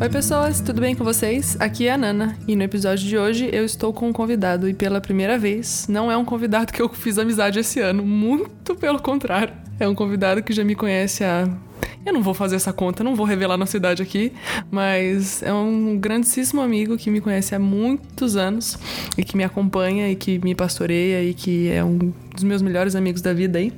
Oi, pessoas, tudo bem com vocês? Aqui é a Nana e no episódio de hoje eu estou com um convidado e pela primeira vez não é um convidado que eu fiz amizade esse ano, muito pelo contrário. É um convidado que já me conhece há. Eu não vou fazer essa conta, não vou revelar nossa idade aqui, mas é um grandíssimo amigo que me conhece há muitos anos e que me acompanha e que me pastoreia e que é um dos meus melhores amigos da vida aí.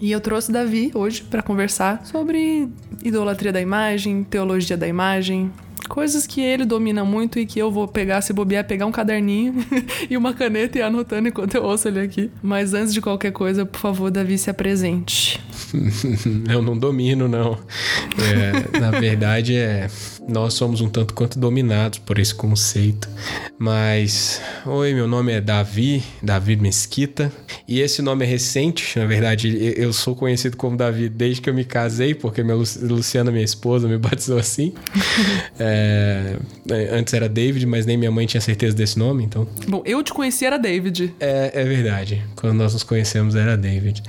E eu trouxe Davi hoje para conversar sobre idolatria da imagem, teologia da imagem, coisas que ele domina muito e que eu vou pegar, se bobear, pegar um caderninho e uma caneta e anotando enquanto eu ouço ele aqui. Mas antes de qualquer coisa, por favor, Davi, se apresente. eu não domino, não. É, na verdade, é nós somos um tanto quanto dominados por esse conceito. Mas, oi, meu nome é Davi, Davi Mesquita, e esse nome é recente. Na verdade, eu sou conhecido como Davi desde que eu me casei, porque minha Luciana, minha esposa, me batizou assim. é, antes era David, mas nem minha mãe tinha certeza desse nome, então. Bom, eu te conheci era David. É, é verdade. Quando nós nos conhecemos era David.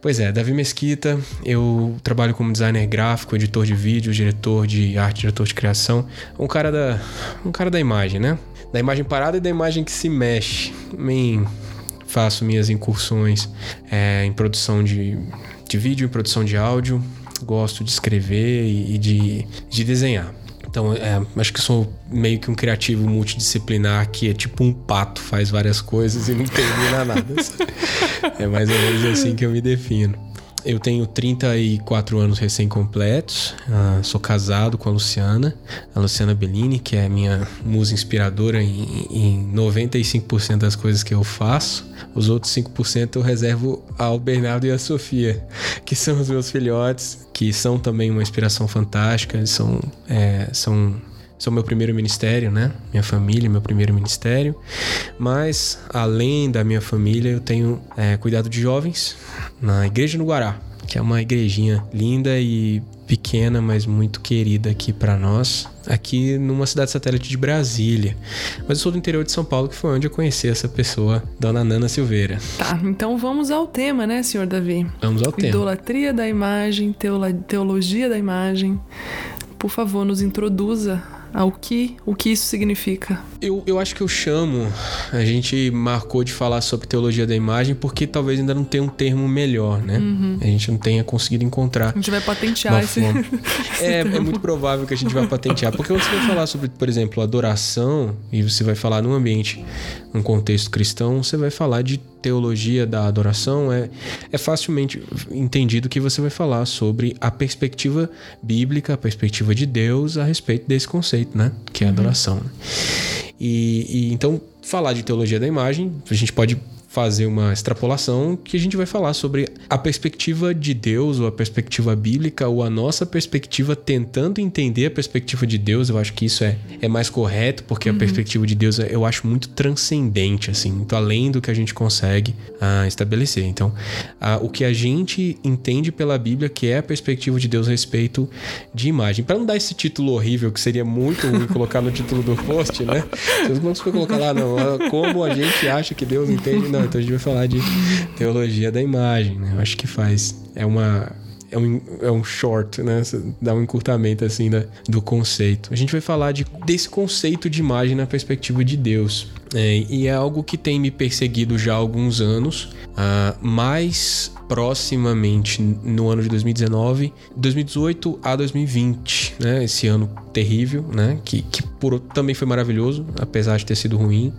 Pois é, Davi Mesquita, eu trabalho como designer gráfico, editor de vídeo, diretor de arte, diretor de criação. Um cara da, um cara da imagem, né? Da imagem parada e da imagem que se mexe. Bem, faço minhas incursões é, em produção de, de vídeo, em produção de áudio. Gosto de escrever e, de, de desenhar. Então, é, acho que sou meio que um criativo multidisciplinar que é tipo um pato, faz várias coisas e não termina nada. é mais ou menos assim que eu me defino. Eu tenho 34 anos recém-completos. Uh, sou casado com a Luciana, a Luciana Bellini, que é minha musa inspiradora em, em 95% das coisas que eu faço. Os outros 5% eu reservo ao Bernardo e à Sofia, que são os meus filhotes, que são também uma inspiração fantástica, são, é, são são meu primeiro ministério, né? Minha família, meu primeiro ministério. Mas, além da minha família, eu tenho é, cuidado de jovens na Igreja no Guará, que é uma igrejinha linda e pequena, mas muito querida aqui para nós, aqui numa cidade satélite de Brasília. Mas eu sou do interior de São Paulo, que foi onde eu conheci essa pessoa, Dona Nana Silveira. Tá, então vamos ao tema, né, senhor Davi? Vamos ao tema. Idolatria da imagem, teologia da imagem. Por favor, nos introduza ao que o que isso significa. Eu, eu acho que eu chamo, a gente marcou de falar sobre teologia da imagem porque talvez ainda não tenha um termo melhor, né? Uhum. A gente não tenha conseguido encontrar. A gente vai patentear esse. é, é muito provável que a gente vai patentear. Porque você vai falar sobre, por exemplo, adoração, e você vai falar num ambiente, num contexto cristão, você vai falar de teologia da adoração, é, é facilmente entendido que você vai falar sobre a perspectiva bíblica, a perspectiva de Deus a respeito desse conceito, né? Que é a uhum. adoração. Uhum. E, e então, falar de teologia da imagem, a gente pode fazer uma extrapolação que a gente vai falar sobre a perspectiva de Deus, ou a perspectiva bíblica, ou a nossa perspectiva tentando entender a perspectiva de Deus. Eu acho que isso é, é mais correto, porque uhum. a perspectiva de Deus eu acho muito transcendente, assim, muito além do que a gente consegue uh, estabelecer. Então, uh, o que a gente entende pela Bíblia, que é a perspectiva de Deus a respeito de imagem. Para não dar esse título horrível, que seria muito ruim colocar no título do post, né? Vocês não colocar lá, não. Como a gente acha que Deus entende, não então a gente vai falar de teologia da imagem, né? Eu acho que faz. É uma. É um, é um short, né? Dá um encurtamento assim da, do conceito. A gente vai falar de, desse conceito de imagem na perspectiva de Deus. É, e é algo que tem me perseguido já há alguns anos, uh, mais proximamente no ano de 2019, 2018 a 2020, né? Esse ano terrível, né? Que, que por, também foi maravilhoso, apesar de ter sido ruim.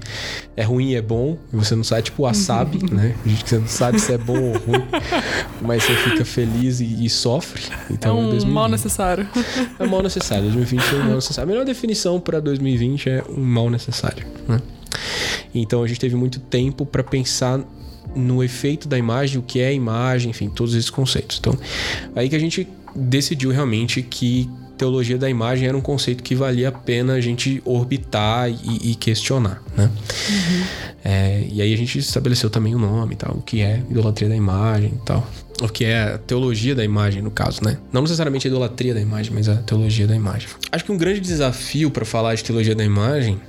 É ruim e é bom, você não sabe, tipo wasabi, né? A gente você não sabe se é bom ou ruim, mas você fica feliz e, e sofre. Então, é um 2020, mal necessário. É mal necessário. 2020 é um mal necessário. A melhor definição para 2020 é um mal necessário, né? Então a gente teve muito tempo para pensar no efeito da imagem, o que é a imagem, enfim, todos esses conceitos. Então, aí que a gente decidiu realmente que teologia da imagem era um conceito que valia a pena a gente orbitar e, e questionar, né? Uhum. É, e aí a gente estabeleceu também o nome e tal, o que é idolatria da imagem e tal. O que é a teologia da imagem, no caso, né? Não necessariamente a idolatria da imagem, mas a teologia da imagem. Acho que um grande desafio para falar de teologia da imagem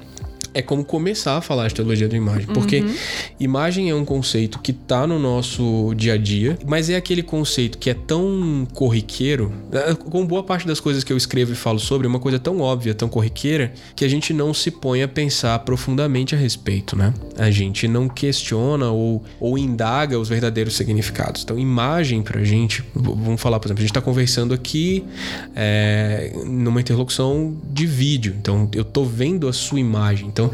é como começar a falar de teologia da imagem. Porque uhum. imagem é um conceito que tá no nosso dia a dia, mas é aquele conceito que é tão corriqueiro, né, com boa parte das coisas que eu escrevo e falo sobre, é uma coisa tão óbvia, tão corriqueira, que a gente não se põe a pensar profundamente a respeito, né? A gente não questiona ou, ou indaga os verdadeiros significados. Então, imagem pra gente, vamos falar, por exemplo, a gente tá conversando aqui é, numa interlocução de vídeo. Então, eu tô vendo a sua imagem. Então,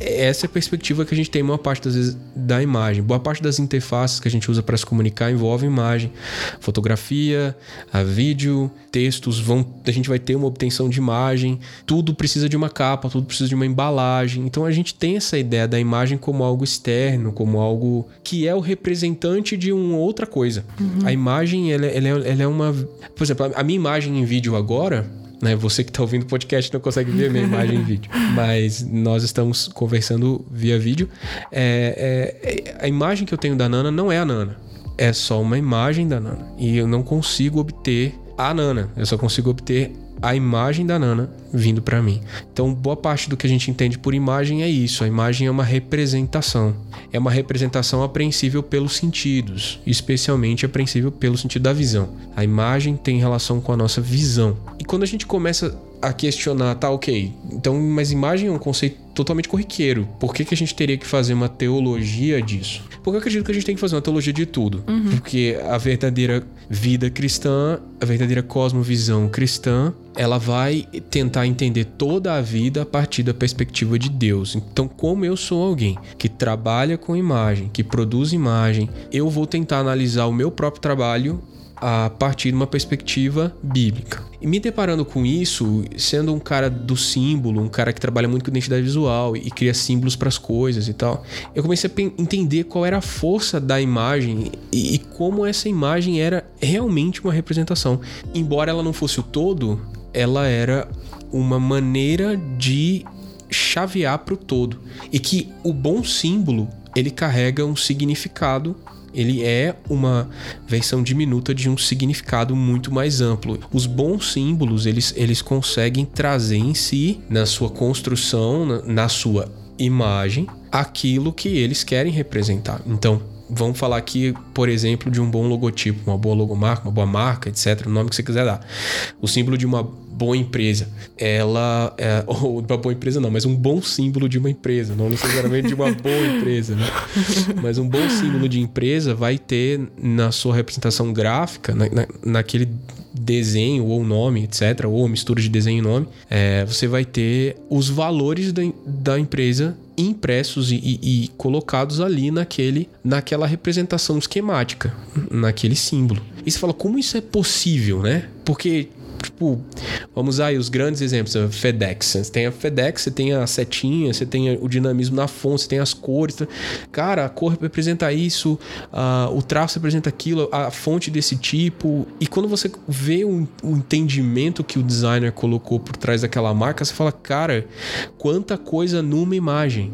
essa é a perspectiva que a gente tem uma parte das vezes da imagem. Boa parte das interfaces que a gente usa para se comunicar envolve imagem, fotografia, a vídeo, textos, vão, a gente vai ter uma obtenção de imagem, tudo precisa de uma capa, tudo precisa de uma embalagem. Então a gente tem essa ideia da imagem como algo externo, como algo que é o representante de uma outra coisa. Uhum. A imagem, ela, ela, é, ela é uma. Por exemplo, a minha imagem em vídeo agora né? Você que está ouvindo o podcast não consegue ver minha imagem em vídeo, mas nós estamos conversando via vídeo. É, é, a imagem que eu tenho da Nana não é a Nana, é só uma imagem da Nana e eu não consigo obter a Nana, eu só consigo obter a imagem da Nana vindo para mim. Então, boa parte do que a gente entende por imagem é isso. A imagem é uma representação. É uma representação apreensível pelos sentidos, especialmente apreensível pelo sentido da visão. A imagem tem relação com a nossa visão. E quando a gente começa a questionar, tá, ok, então, mas imagem é um conceito totalmente corriqueiro. Por que, que a gente teria que fazer uma teologia disso? Porque eu acredito que a gente tem que fazer uma teologia de tudo. Uhum. Porque a verdadeira vida cristã, a verdadeira cosmovisão cristã, ela vai tentar entender toda a vida a partir da perspectiva de Deus. Então, como eu sou alguém que trabalha com imagem, que produz imagem, eu vou tentar analisar o meu próprio trabalho a partir de uma perspectiva bíblica. E me deparando com isso, sendo um cara do símbolo, um cara que trabalha muito com identidade visual e cria símbolos para as coisas e tal, eu comecei a entender qual era a força da imagem e, e como essa imagem era realmente uma representação. Embora ela não fosse o todo, ela era uma maneira de chavear para o todo e que o bom símbolo ele carrega um significado ele é uma versão diminuta de um significado muito mais amplo. Os bons símbolos, eles, eles conseguem trazer em si, na sua construção, na, na sua imagem, aquilo que eles querem representar. Então, vamos falar aqui, por exemplo, de um bom logotipo, uma boa logomarca, uma boa marca, etc., o nome que você quiser dar. O símbolo de uma boa empresa, ela é, ou uma boa empresa não, mas um bom símbolo de uma empresa, não necessariamente de uma boa empresa, né? Mas um bom símbolo de empresa vai ter na sua representação gráfica, na, na, naquele desenho ou nome, etc., ou mistura de desenho e nome, é, você vai ter os valores da, da empresa impressos e, e, e, colocados ali naquele, naquela representação esquemática, naquele símbolo. E você fala, como isso é possível, né? Porque tipo, vamos aí os grandes exemplos, a FedEx. Você tem a FedEx, você tem a setinha, você tem o dinamismo na fonte, você tem as cores. Cara, a cor representa isso, uh, o traço representa aquilo, a fonte desse tipo. E quando você vê o, o entendimento que o designer colocou por trás daquela marca, você fala, cara, quanta coisa numa imagem.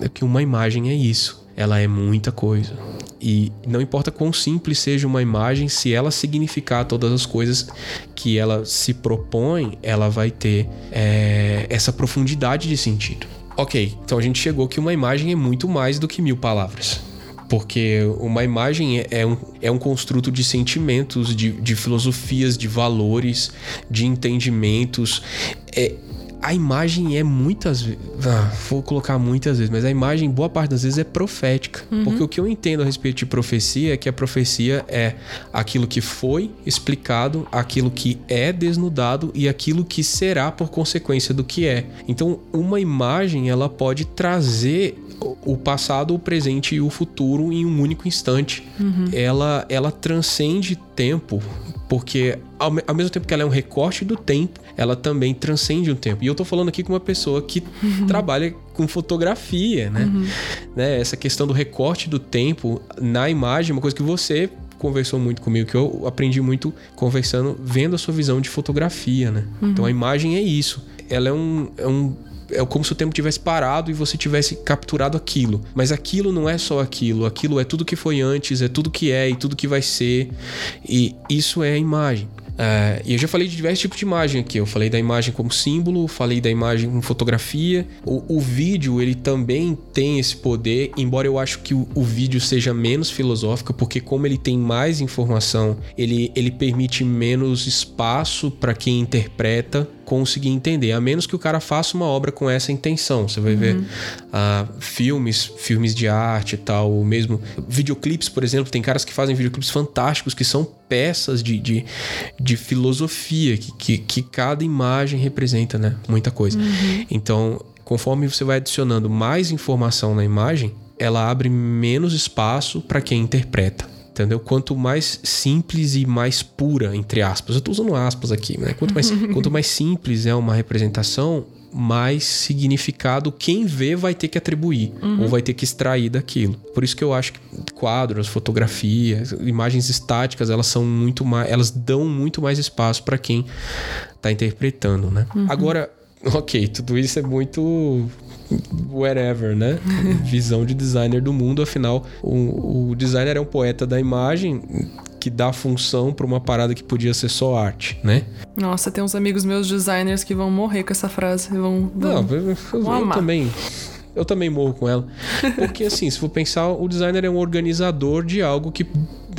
É que uma imagem é isso. Ela é muita coisa. E não importa quão simples seja uma imagem, se ela significar todas as coisas que ela se propõe, ela vai ter é, essa profundidade de sentido. Ok, então a gente chegou que uma imagem é muito mais do que mil palavras. Porque uma imagem é, é um, é um construto de sentimentos, de, de filosofias, de valores, de entendimentos. É, a imagem é muitas vezes. Ah, vou colocar muitas vezes, mas a imagem, boa parte das vezes, é profética. Uhum. Porque o que eu entendo a respeito de profecia é que a profecia é aquilo que foi explicado, aquilo que é desnudado e aquilo que será por consequência do que é. Então, uma imagem, ela pode trazer o passado, o presente e o futuro em um único instante. Uhum. Ela, ela transcende tempo, porque ao, ao, mesmo tempo que ela é um recorte do tempo, ela também transcende o tempo. E eu tô falando aqui com uma pessoa que uhum. trabalha com fotografia, né? Uhum. né? Essa questão do recorte do tempo na imagem, é uma coisa que você conversou muito comigo, que eu aprendi muito conversando, vendo a sua visão de fotografia, né? Uhum. Então a imagem é isso. Ela é um, é um é como se o tempo tivesse parado e você tivesse capturado aquilo. Mas aquilo não é só aquilo, aquilo é tudo que foi antes, é tudo que é e tudo que vai ser. E isso é a imagem. É, e eu já falei de diversos tipos de imagem aqui. Eu falei da imagem como símbolo, falei da imagem como fotografia. O, o vídeo, ele também tem esse poder, embora eu acho que o, o, vídeo seja menos filosófico, porque como ele tem mais informação, ele, ele permite menos espaço para quem interpreta conseguir entender, a menos que o cara faça uma obra com essa intenção. Você vai uhum. ver uh, filmes, filmes de arte e tal, ou mesmo videoclipes, por exemplo. Tem caras que fazem videoclipes fantásticos que são peças de, de, de filosofia, que, que, que, cada imagem representa, né? Muita coisa. Uhum. Então, conforme você vai adicionando mais informação na imagem, ela abre menos espaço para quem interpreta entendeu? Quanto mais simples e mais pura, entre aspas, eu estou usando aspas aqui, né? Quanto mais, quanto mais simples é uma representação, mais significado quem vê vai ter que atribuir uhum. ou vai ter que extrair daquilo. Por isso que eu acho que quadros, fotografias, imagens estáticas, elas são muito mais, elas dão muito mais espaço para quem está interpretando, né? Uhum. Agora, ok, tudo isso é muito whatever, né? Visão de designer do mundo, afinal, o, o designer é um poeta da imagem que dá função para uma parada que podia ser só arte, né? Nossa, tem uns amigos meus designers que vão morrer com essa frase. Vão, vão, Não, eu, eu, eu também. Eu também morro com ela. Porque, assim, se for pensar, o designer é um organizador de algo que.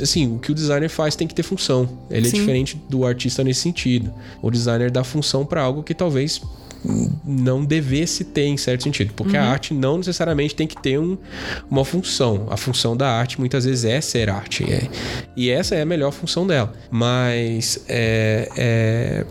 Assim, o que o designer faz tem que ter função. Ele é Sim. é diferente do artista nesse sentido. O designer dá função para algo que talvez não devesse ter em certo sentido, porque uhum. a arte não necessariamente tem que ter um, uma função. A função da arte muitas vezes é ser arte, é, e essa é a melhor função dela. Mas é, é,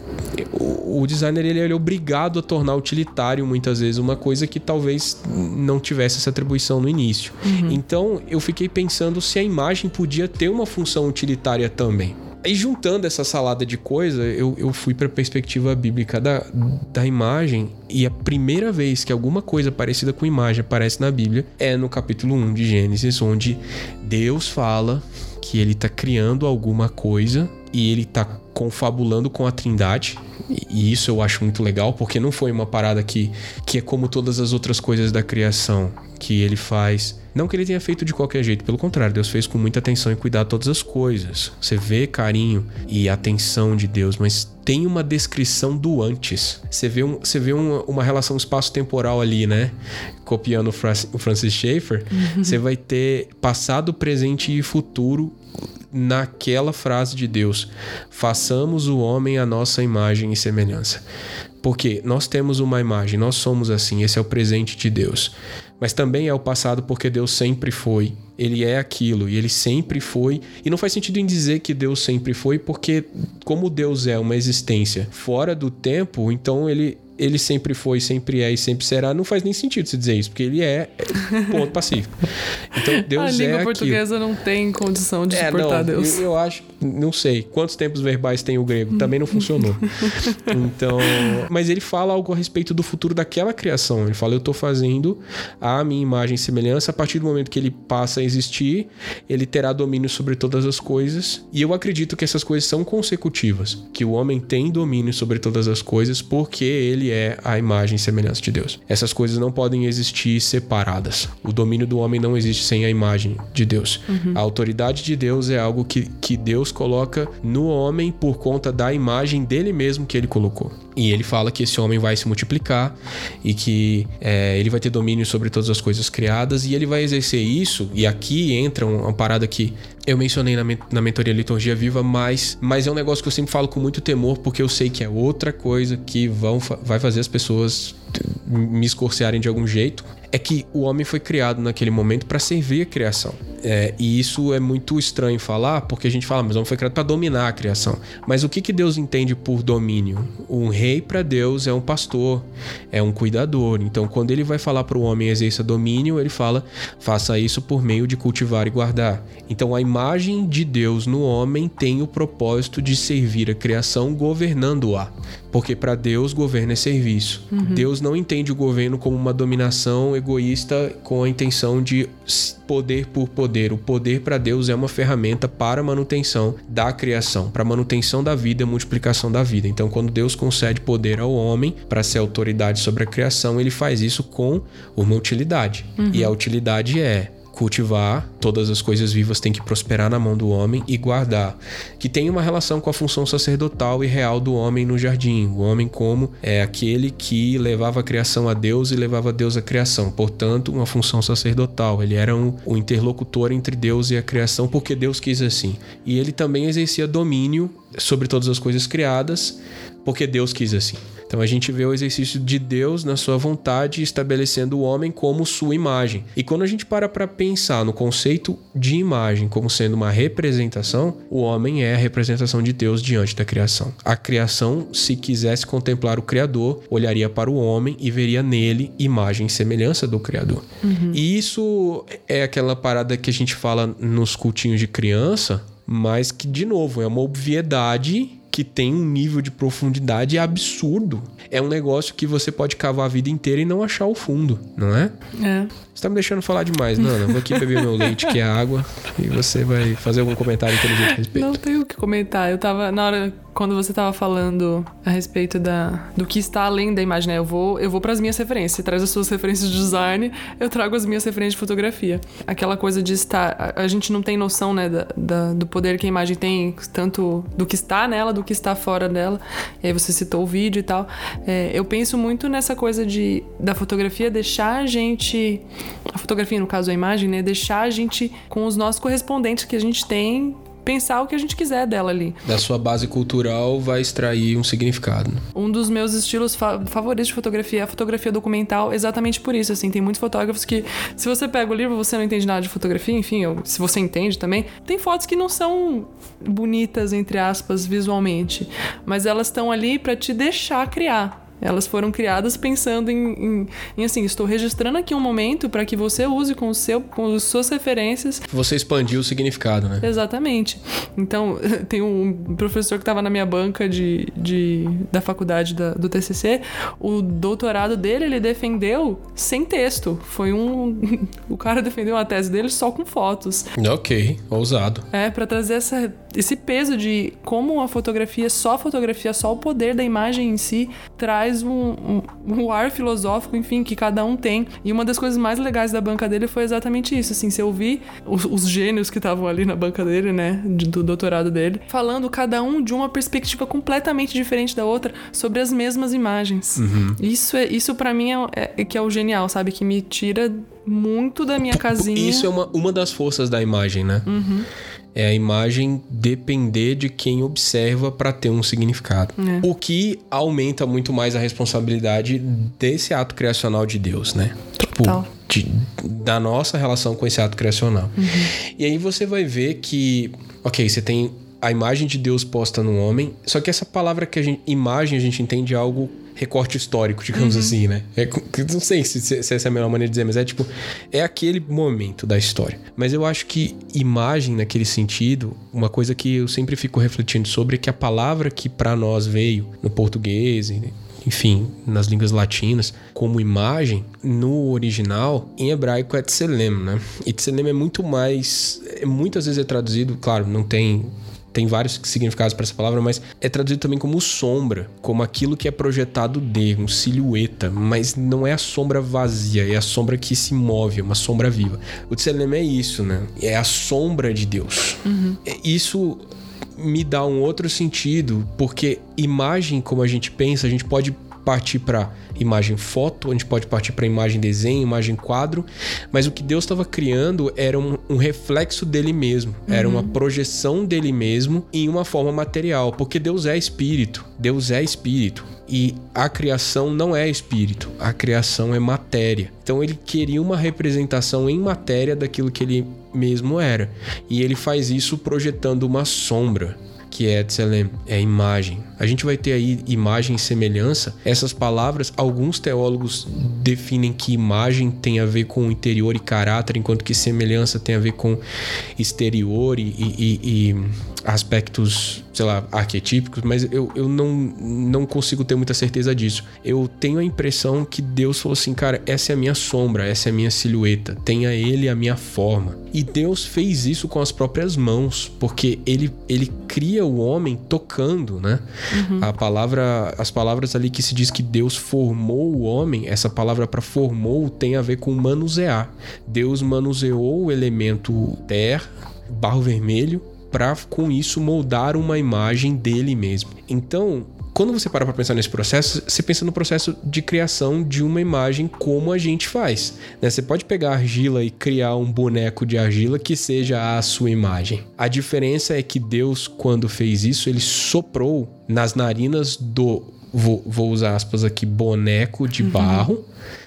o, o, designer ele é obrigado a tornar utilitário muitas vezes uma coisa que talvez não tivesse essa atribuição no início. Uhum. Então eu fiquei pensando se a imagem podia ter uma função utilitária também. Aí juntando essa salada de coisa, eu, eu fui para a perspectiva bíblica da, da imagem e a primeira vez que alguma coisa parecida com imagem aparece na Bíblia é no capítulo 1 de Gênesis, onde Deus fala que ele está criando alguma coisa e ele está confabulando com a Trindade. E isso eu acho muito legal, porque não foi uma parada que, que é como todas as outras coisas da criação, que ele faz não que ele tenha feito de qualquer jeito, pelo contrário, Deus fez com muita atenção e cuidado todas as coisas. Você vê carinho e atenção de Deus, mas tem uma descrição do antes. Você vê, um, você vê uma, uma relação espaço-temporal ali, né? Copiando o Francis Schaeffer, uhum. você vai ter passado, presente e futuro naquela frase de Deus: façamos o homem a nossa imagem e semelhança. Porque nós temos uma imagem, nós somos assim, esse é o presente de Deus mas também é o passado porque Deus sempre foi. Ele é aquilo e ele sempre foi. E não faz sentido em dizer que Deus sempre foi, porque, como Deus é uma existência fora do tempo, então ele, ele sempre foi, sempre é e sempre será, não faz nem sentido se dizer isso, porque ele é ponto pacífico. Então Deus é. A língua é portuguesa aquilo. não tem condição de é, suportar não, Deus. Eu, eu, acho, não sei quantos tempos verbais tem o grego, também não funcionou. então, mas ele fala algo a respeito do futuro daquela criação. Ele fala: Eu estou fazendo a minha imagem e semelhança. A partir do momento que ele passa a existir, ele terá domínio sobre todas as coisas. E eu acredito que essas coisas são consecutivas, que o homem tem domínio sobre todas as coisas porque ele é a imagem e semelhança de Deus. Essas coisas não podem existir separadas. O domínio do homem não existe sem a imagem de Deus. Uhum. A autoridade de Deus é algo que, que Deus coloca no homem por conta da imagem dele mesmo que ele colocou. E ele fala que esse homem vai se multiplicar e que é, ele vai ter domínio sobre todas as coisas criadas e ele vai exercer isso. E aqui entra uma parada que eu mencionei na, na mentoria Liturgia Viva, mas, mas é um negócio que eu sempre falo com muito temor, porque eu sei que é outra coisa que vão, vai fazer as pessoas me escorcearem de algum jeito é que o homem foi criado naquele momento para servir a criação. É, e isso é muito estranho falar, porque a gente fala, mas o homem foi criado para dominar a criação. Mas o que, que Deus entende por domínio? Um rei para Deus é um pastor, é um cuidador. Então, quando ele vai falar para o homem exerça domínio, ele fala, faça isso por meio de cultivar e guardar. Então, a imagem de Deus no homem tem o propósito de servir a criação governando-a. Porque para Deus, governo é serviço. Uhum. Deus não entende o governo como uma dominação egoísta com a intenção de poder por poder. O poder para Deus é uma ferramenta para a manutenção da criação, para a manutenção da vida e multiplicação da vida. Então, quando Deus concede poder ao homem para ser autoridade sobre a criação, ele faz isso com uma utilidade. Uhum. E a utilidade é cultivar, todas as coisas vivas têm que prosperar na mão do homem e guardar, que tem uma relação com a função sacerdotal e real do homem no jardim. O homem como é aquele que levava a criação a Deus e levava Deus à criação. Portanto, uma função sacerdotal. Ele era um, o interlocutor entre Deus e a criação porque Deus quis assim. E ele também exercia domínio sobre todas as coisas criadas porque Deus quis assim. Então a gente vê o exercício de Deus na sua vontade estabelecendo o homem como sua imagem. E quando a gente para para pensar no conceito de imagem como sendo uma representação, o homem é a representação de Deus diante da criação. A criação, se quisesse contemplar o Criador, olharia para o homem e veria nele imagem e semelhança do Criador. Uhum. E isso é aquela parada que a gente fala nos cultinhos de criança, mas que, de novo, é uma obviedade que tem um nível de profundidade absurdo. É um negócio que você pode cavar a vida inteira e não achar o fundo, não é? É. Tá me deixando falar demais, Nana. Vou aqui beber meu leite, que é água, e você vai fazer algum comentário inteligente a respeito. Não tenho o que comentar. Eu tava, na hora, quando você tava falando a respeito da, do que está além da imagem, né? Eu vou, eu vou pras minhas referências. Você traz as suas referências de design, eu trago as minhas referências de fotografia. Aquela coisa de estar. A, a gente não tem noção, né, da, da, do poder que a imagem tem, tanto do que está nela, do que está fora dela. E aí você citou o vídeo e tal. É, eu penso muito nessa coisa de da fotografia deixar a gente a fotografia, no caso a imagem, né? Deixar a gente com os nossos correspondentes que a gente tem pensar o que a gente quiser dela ali. Da sua base cultural vai extrair um significado. Um dos meus estilos fa favoritos de fotografia é a fotografia documental, exatamente por isso, assim, tem muitos fotógrafos que se você pega o livro, você não entende nada de fotografia, enfim, ou se você entende também, tem fotos que não são bonitas entre aspas visualmente, mas elas estão ali para te deixar criar. Elas foram criadas pensando em, em, em assim, estou registrando aqui um momento para que você use com, o seu, com as suas referências. Você expandiu o significado, né? Exatamente. Então, tem um professor que estava na minha banca de, de, da faculdade da, do TCC, o doutorado dele, ele defendeu sem texto. Foi um... o cara defendeu a tese dele só com fotos. Ok, ousado. É, para trazer essa, esse peso de como a fotografia, só a fotografia, só o poder da imagem em si, traz traz um, um, um, ar filosófico, enfim, que cada um tem. E uma das coisas mais legais da banca dele foi exatamente isso, assim, se eu vi os, os gênios que estavam ali na banca dele, né, do doutorado dele, falando cada um de uma perspectiva completamente diferente da outra sobre as mesmas imagens. Uhum. Isso é isso para mim é, é, que é o genial, sabe, que me tira muito da minha casinha. Isso é uma, uma das forças da imagem, né? Uhum é a imagem depender de quem observa para ter um significado. É. O que aumenta muito mais a responsabilidade desse ato criacional de Deus, né? Tipo, de, da nossa relação com esse ato criacional. Uhum. E aí você vai ver que, ok, você tem a imagem de Deus posta no homem, só que essa palavra que a gente, imagem, a gente entende algo recorte histórico, digamos uhum. assim, né? É, não sei se, se, essa é a melhor maneira de dizer, mas é tipo, é aquele momento da história. Mas eu acho que imagem, naquele sentido, uma coisa que eu sempre fico refletindo sobre é que a palavra que para nós veio no português, enfim, nas línguas latinas, como imagem, no original, em hebraico é tselem, né? E tselem é muito mais. É, muitas vezes é traduzido, claro, não tem tem vários significados para essa palavra, mas é traduzido também como sombra, como aquilo que é projetado de, um silhueta, mas não é a sombra vazia, é a sombra que se move, é uma sombra viva. O Tselem é isso, né? É a sombra de Deus. Uhum. Isso me dá um outro sentido, porque imagem, como a gente pensa, a gente pode partir para imagem foto, a gente pode partir para imagem desenho, imagem quadro, mas o que Deus estava criando era um, um, reflexo dele mesmo, uhum. era uma uhum. projeção dele mesmo em uma forma material, porque Deus é espírito, Deus é espírito. E a criação não é espírito, a criação é matéria. Então ele queria uma representação em matéria daquilo que ele mesmo era. E ele faz isso projetando uma sombra que é Tselem, é imagem. A gente vai ter aí imagem e semelhança. Essas palavras, alguns teólogos definem que imagem tem a ver com interior e caráter, enquanto que semelhança tem a ver com exterior e, e, e aspectos, sei lá, arquetípicos, mas eu, eu não, não consigo ter muita certeza disso. Eu tenho a impressão que Deus falou assim, cara, essa é a minha sombra, essa é a minha silhueta, tenha ele a minha forma. E Deus fez isso com as próprias mãos, porque ele, ele cria o homem tocando, né? Uhum. A palavra, as palavras ali que se diz que Deus formou o homem, essa palavra para formou tem a ver com manusear. Deus manuseou o elemento terra, barro vermelho, para com isso moldar uma imagem dele mesmo. Então, quando você para para pensar nesse processo, você pensa no processo de criação de uma imagem como a gente faz. Né? Você pode pegar argila e criar um boneco de argila que seja a sua imagem. A diferença é que Deus, quando fez isso, ele soprou nas narinas do vou, vou usar aspas aqui, boneco de uhum. barro.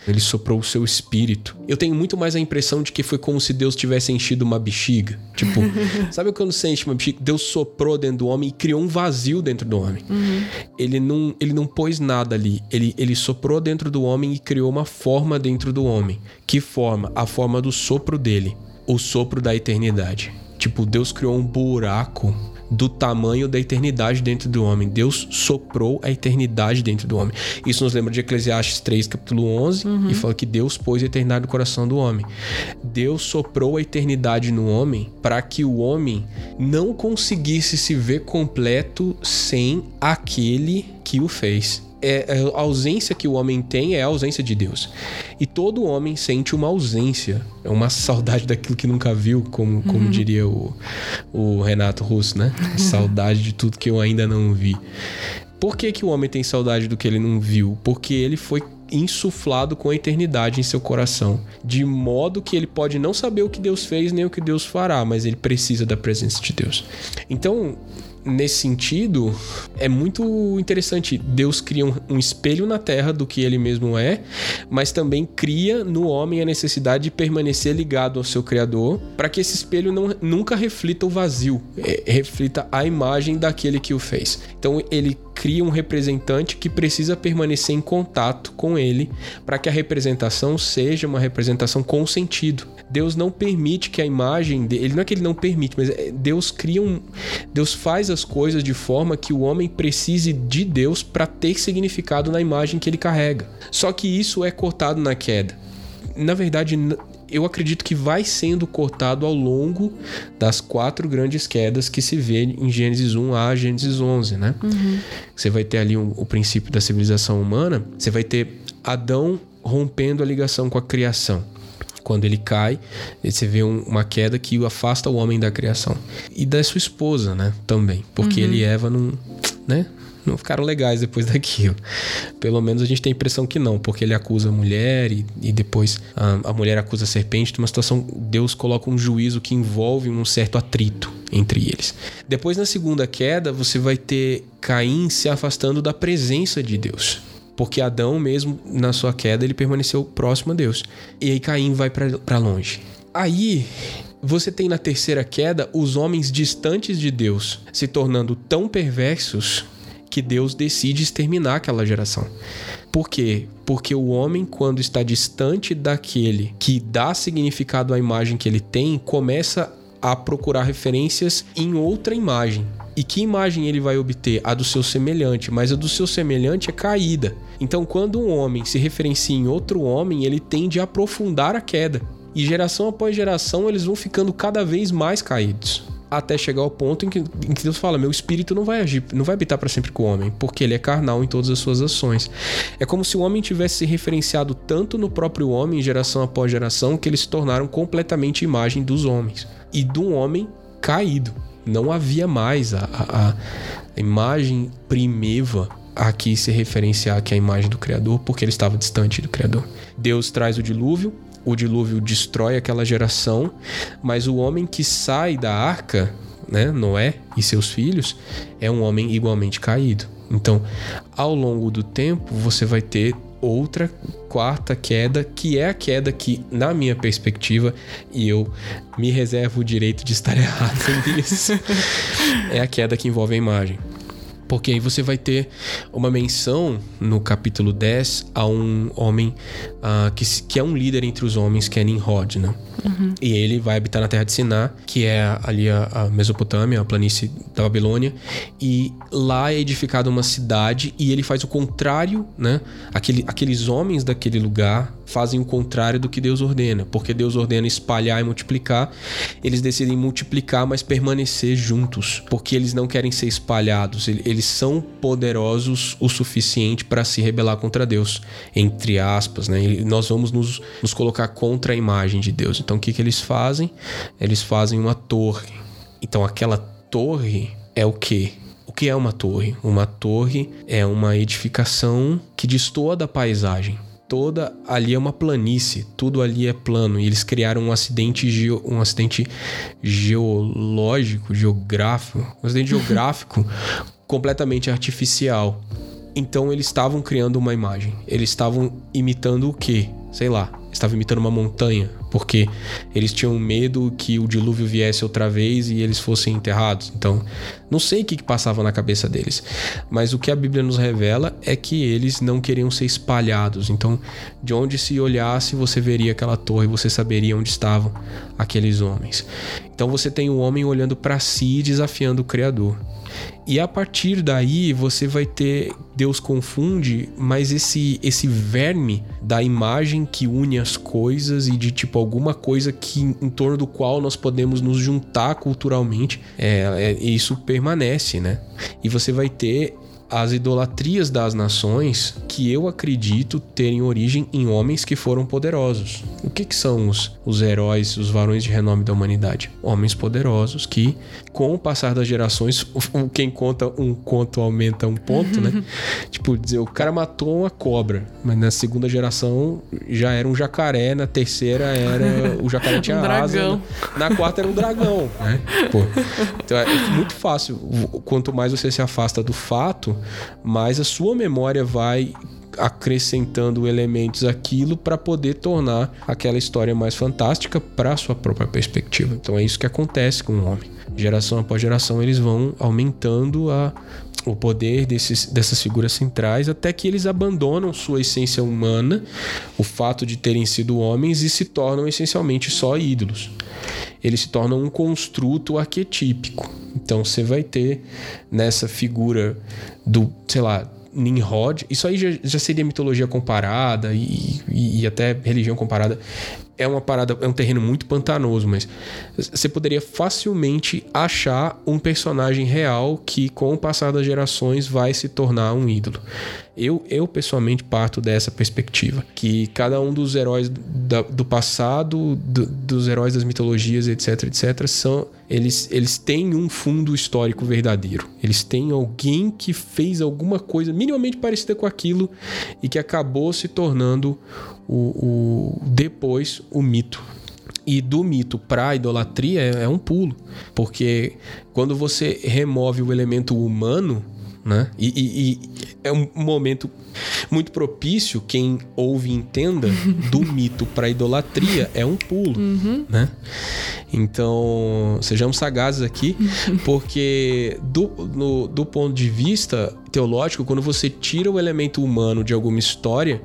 Ele soprou o seu espírito. Eu tenho muito mais a impressão de que foi como se Deus tivesse enchido uma bexiga. Tipo, sabe quando você enche uma bexiga? Deus soprou dentro do homem e criou um vazio dentro do homem. Uhum. Ele, não, ele não pôs nada ali. Ele, ele soprou dentro do homem e criou uma forma dentro do homem. Que forma? A forma do sopro dele. O sopro da eternidade. Tipo, Deus criou um buraco do tamanho da eternidade dentro do homem. Deus soprou a eternidade dentro do homem. Isso nos lembra de Eclesiastes 3, capítulo 11, uhum. e fala que Deus pôs a eternidade no coração do homem. Deus soprou a eternidade no homem para que o homem não conseguisse se ver completo sem aquele que o fez. É, é, a ausência que o homem tem é a ausência de Deus. E todo homem sente uma ausência, é uma saudade daquilo que nunca viu, como, como uhum. diria o, o Renato Russo, né? Saudade de tudo que eu ainda não vi. Por que, que o homem tem saudade do que ele não viu? Porque ele foi insuflado com a eternidade em seu coração, de modo que ele pode não saber o que Deus fez nem o que Deus fará, mas ele precisa da presença de Deus. Então, nesse sentido, é muito interessante. Deus cria um, um, espelho na terra do que ele mesmo é, mas também cria no homem a necessidade de permanecer ligado ao seu Criador, para que esse espelho não, nunca reflita o vazio, é, reflita a imagem daquele que o fez. Então ele cria um representante que precisa permanecer em contato com ele para que a representação seja uma representação com sentido. Deus não permite que a imagem dele, não é que ele não permite, mas é, Deus cria um Deus faz as coisas de forma que o homem precise de Deus para ter significado na imagem que ele carrega. Só que isso é cortado na queda. Na verdade, eu acredito que vai sendo cortado ao longo das quatro grandes quedas que se vê em Gênesis 1 a Gênesis 11, né? Uhum. Você vai ter ali um, o princípio da civilização humana, você vai ter Adão rompendo a ligação com a criação. Quando ele cai, você vê um, uma queda que afasta o homem da criação. E da sua esposa, né? Também. Porque uhum. ele e Eva não. Né? não ficaram legais depois daquilo. Pelo menos a gente tem a impressão que não, porque ele acusa a mulher e, e depois a, a, mulher acusa a serpente. De uma situação, Deus coloca um juízo que envolve um certo atrito entre eles. Depois, na segunda queda, você vai ter Caim se afastando da presença de Deus. Porque Adão, mesmo na sua queda, ele permaneceu próximo a Deus. E aí Caim vai para longe. Aí você tem na terceira queda os homens distantes de Deus se tornando tão perversos que Deus decide exterminar aquela geração. Por quê? Porque o homem, quando está distante daquele que dá significado à imagem que ele tem, começa a procurar referências em outra imagem. E que imagem ele vai obter? A do seu semelhante, mas a do seu semelhante é caída. Então, quando um homem se referencia em outro homem, ele tende a aprofundar a queda. E geração após geração, eles vão ficando cada vez mais caídos até chegar ao ponto em que, em que, Deus fala: meu espírito não vai agir, não vai habitar para sempre com o homem, porque ele é carnal em todas as suas ações. É como se o homem tivesse se referenciado tanto no próprio homem, geração após geração, que eles se tornaram completamente imagem dos homens e do homem caído. Não havia mais a, a, a imagem primeva aqui se referenciar que é a imagem do Criador, porque ele estava distante do Criador. Deus traz o dilúvio, o dilúvio destrói aquela geração, mas o homem que sai da arca, né, Noé e seus filhos, é um homem igualmente caído. Então, ao longo do tempo, você vai ter outra quarta queda, que é a queda que, na minha perspectiva, e eu me reservo o direito de estar errado nisso, é a queda que envolve a imagem. Porque aí você vai ter uma menção no capítulo 10 a um homem uh, que, que é um líder entre os homens, que é Nimrod, né? Uhum. E ele vai habitar na terra de Siná, que é ali a, a Mesopotâmia, a planície da Babilônia. E lá é edificada uma cidade e ele faz o contrário, né? Aquele, aqueles homens daquele lugar fazem o contrário do que Deus ordena, porque Deus ordena espalhar e multiplicar, eles decidem multiplicar, mas permanecer juntos, porque eles não querem ser espalhados, eles são poderosos o suficiente para se rebelar contra Deus, entre aspas, né? E nós vamos nos, nos colocar contra a imagem de Deus. Então o que, que eles fazem? Eles fazem uma torre. Então aquela torre é o que? O que é uma torre? Uma torre é uma edificação que destoa da paisagem toda ali é uma planície, tudo ali é plano. E eles criaram um acidente, geo, um acidente geológico, geográfico, um acidente geográfico completamente artificial. Então eles estavam criando uma imagem. Eles estavam imitando o quê? Sei lá, estava imitando uma montanha, porque eles tinham medo que o dilúvio viesse outra vez e eles fossem enterrados. Então, não sei o que, que passava na cabeça deles, mas o que a Bíblia nos revela é que eles não queriam ser espalhados. Então, de onde se olhasse, você veria aquela torre, você saberia onde estavam aqueles homens. Então, você tem o homem olhando para si e desafiando o Criador. E a partir daí você vai ter Deus confunde, mas esse esse verme da imagem que une as coisas e de tipo alguma coisa que em torno do qual nós podemos nos juntar culturalmente, é, é isso permanece, né? E você vai ter as idolatrias das nações que eu acredito terem origem em homens que foram poderosos. O que, que são os, os heróis, os varões de renome da humanidade? Homens poderosos que, com o passar das gerações, quem conta um conto aumenta um ponto, né? tipo, dizer, o cara matou uma cobra, mas na segunda geração já era um jacaré, na terceira era o jacaré tinha um asa, na, na quarta era um dragão, né? Pô, então é muito fácil. Quanto mais você se afasta do fato, mas a sua memória vai acrescentando elementos aquilo para poder tornar aquela história mais fantástica para sua própria perspectiva. Então é isso que acontece com o homem. Geração após geração eles vão aumentando a, o poder desses, dessas figuras centrais até que eles abandonam sua essência humana, o fato de terem sido homens e se tornam essencialmente só ídolos. Eles se tornam um construto arquetípico. Então você vai ter nessa figura do, sei lá, Nimrod, isso aí já, já seria mitologia comparada e, e, e, até religião comparada é uma parada, é um terreno muito pantanoso, mas você poderia facilmente achar um personagem real que, com o passar das gerações, vai se tornar um ídolo. Eu, eu pessoalmente parto dessa perspectiva, que cada um dos heróis da, do passado, do, dos heróis das mitologias, etc, etc, são eles, eles têm um fundo histórico verdadeiro. Eles têm alguém que fez alguma coisa minimamente parecida com aquilo e que acabou se tornando o, o depois o mito. E do mito para a idolatria é, é um pulo, porque quando você remove o elemento humano, né? E, e, e, é um momento muito propício, quem ouve e entenda, do mito para idolatria é um pulo, uhum. né? Então, sejamos sagazes aqui, porque do, no, do ponto de vista teológico, quando você tira o elemento humano de alguma história,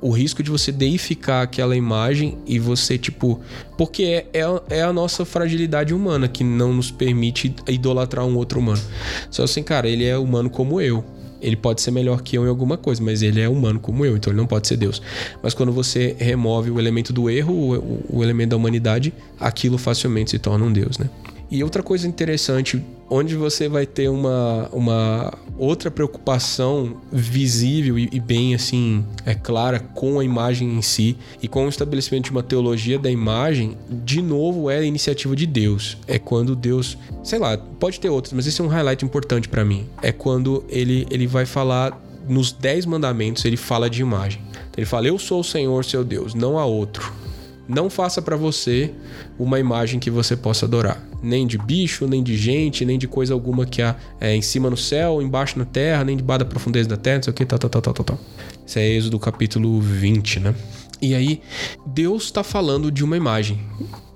o risco de você deificar aquela imagem e você, tipo. Porque é, é, é a nossa fragilidade humana que não nos permite idolatrar um outro humano. Só assim, cara, ele é humano como eu. Ele pode ser melhor que eu em alguma coisa, mas ele é humano como eu, então ele não pode ser Deus. Mas quando você remove o elemento do erro, o, o elemento da humanidade, aquilo facilmente se torna um Deus, né? E outra coisa interessante, onde você vai ter uma, uma outra preocupação visível e, e, bem assim, é clara com a imagem em si e com o estabelecimento de uma teologia da imagem, de novo é a iniciativa de Deus. É quando Deus, sei lá, pode ter outros, mas esse é um highlight importante para mim. É quando ele, ele vai falar nos dez mandamentos, ele fala de imagem. Ele fala: Eu sou o Senhor, seu Deus, não há outro. Não faça para você uma imagem que você possa adorar. Nem de bicho, nem de gente, nem de coisa alguma que há é, em cima no céu, embaixo na terra, nem debaixo da profundeza da terra, não sei o que, tal, tal, tal, tal, tal. Isso é Êxodo capítulo 20, né? E aí, Deus está falando de uma imagem.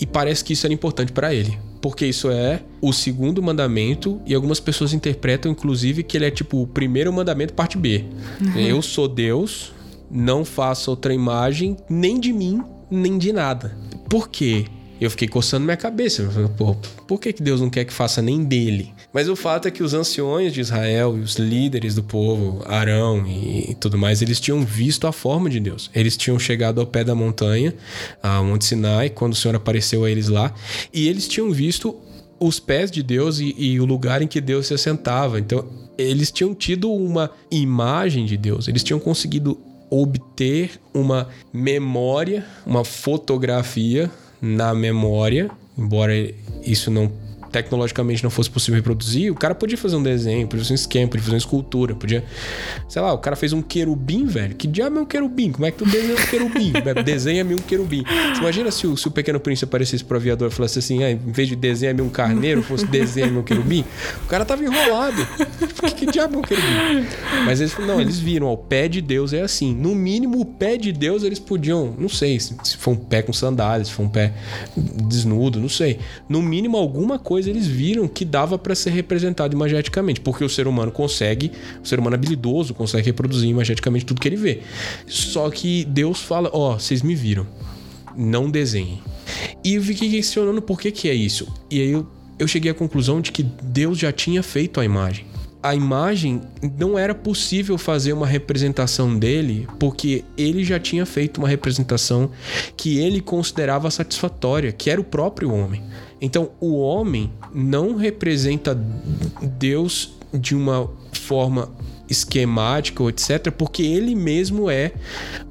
E parece que isso era importante para ele. porque isso é o segundo mandamento e algumas pessoas interpretam inclusive que ele é tipo o primeiro mandamento parte B. Uhum. Eu sou Deus, não faça outra imagem nem de mim, nem de nada. Por quê? Eu fiquei coçando minha cabeça. Pô, por que, que Deus não quer que faça nem dele? Mas o fato é que os anciões de Israel e os líderes do povo, Arão e, tudo mais, eles tinham visto a forma de Deus. Eles tinham chegado ao pé da montanha, a Monte Sinai, quando o Senhor apareceu a eles lá, e eles tinham visto os pés de Deus e, e, o lugar em que Deus se assentava. Então, eles tinham tido uma imagem de Deus, eles tinham conseguido obter uma memória, uma fotografia na memória, embora isso não tecnologicamente não fosse possível reproduzir, o cara podia fazer um desenho, podia fazer um esquema, podia fazer uma escultura, podia. Sei lá, o cara fez um querubim, velho. Que diabo é um querubim? Como é que tu desenha um querubim? Desenha-me um querubim. Você imagina se o, se o pequeno príncipe aparecesse pro aviador e falasse assim: ah, em vez de desenhar-me um carneiro, fosse desenha-me um querubim? O cara tava enrolado. Que, que diabo é um querubim? Mas eles não, eles viram, ó, o pé de Deus é assim. No mínimo, o pé de Deus eles podiam, não sei, se, se um pé com sandálias, se for um pé desnudo, não sei. No mínimo, alguma coisa depois eles viram que dava para ser representado imageticamente, porque o ser humano consegue, o ser humano habilidoso consegue reproduzir imageticamente tudo que ele vê. Só que Deus fala: Ó, oh, vocês me viram, não desenhem. E eu fiquei questionando por que, que é isso. E aí eu, eu cheguei à conclusão de que Deus já tinha feito a imagem a imagem não era possível fazer uma representação dele porque ele já tinha feito uma representação que ele considerava satisfatória, que era o próprio homem. Então, o homem não representa Deus de uma forma esquemática ou etc, porque ele mesmo é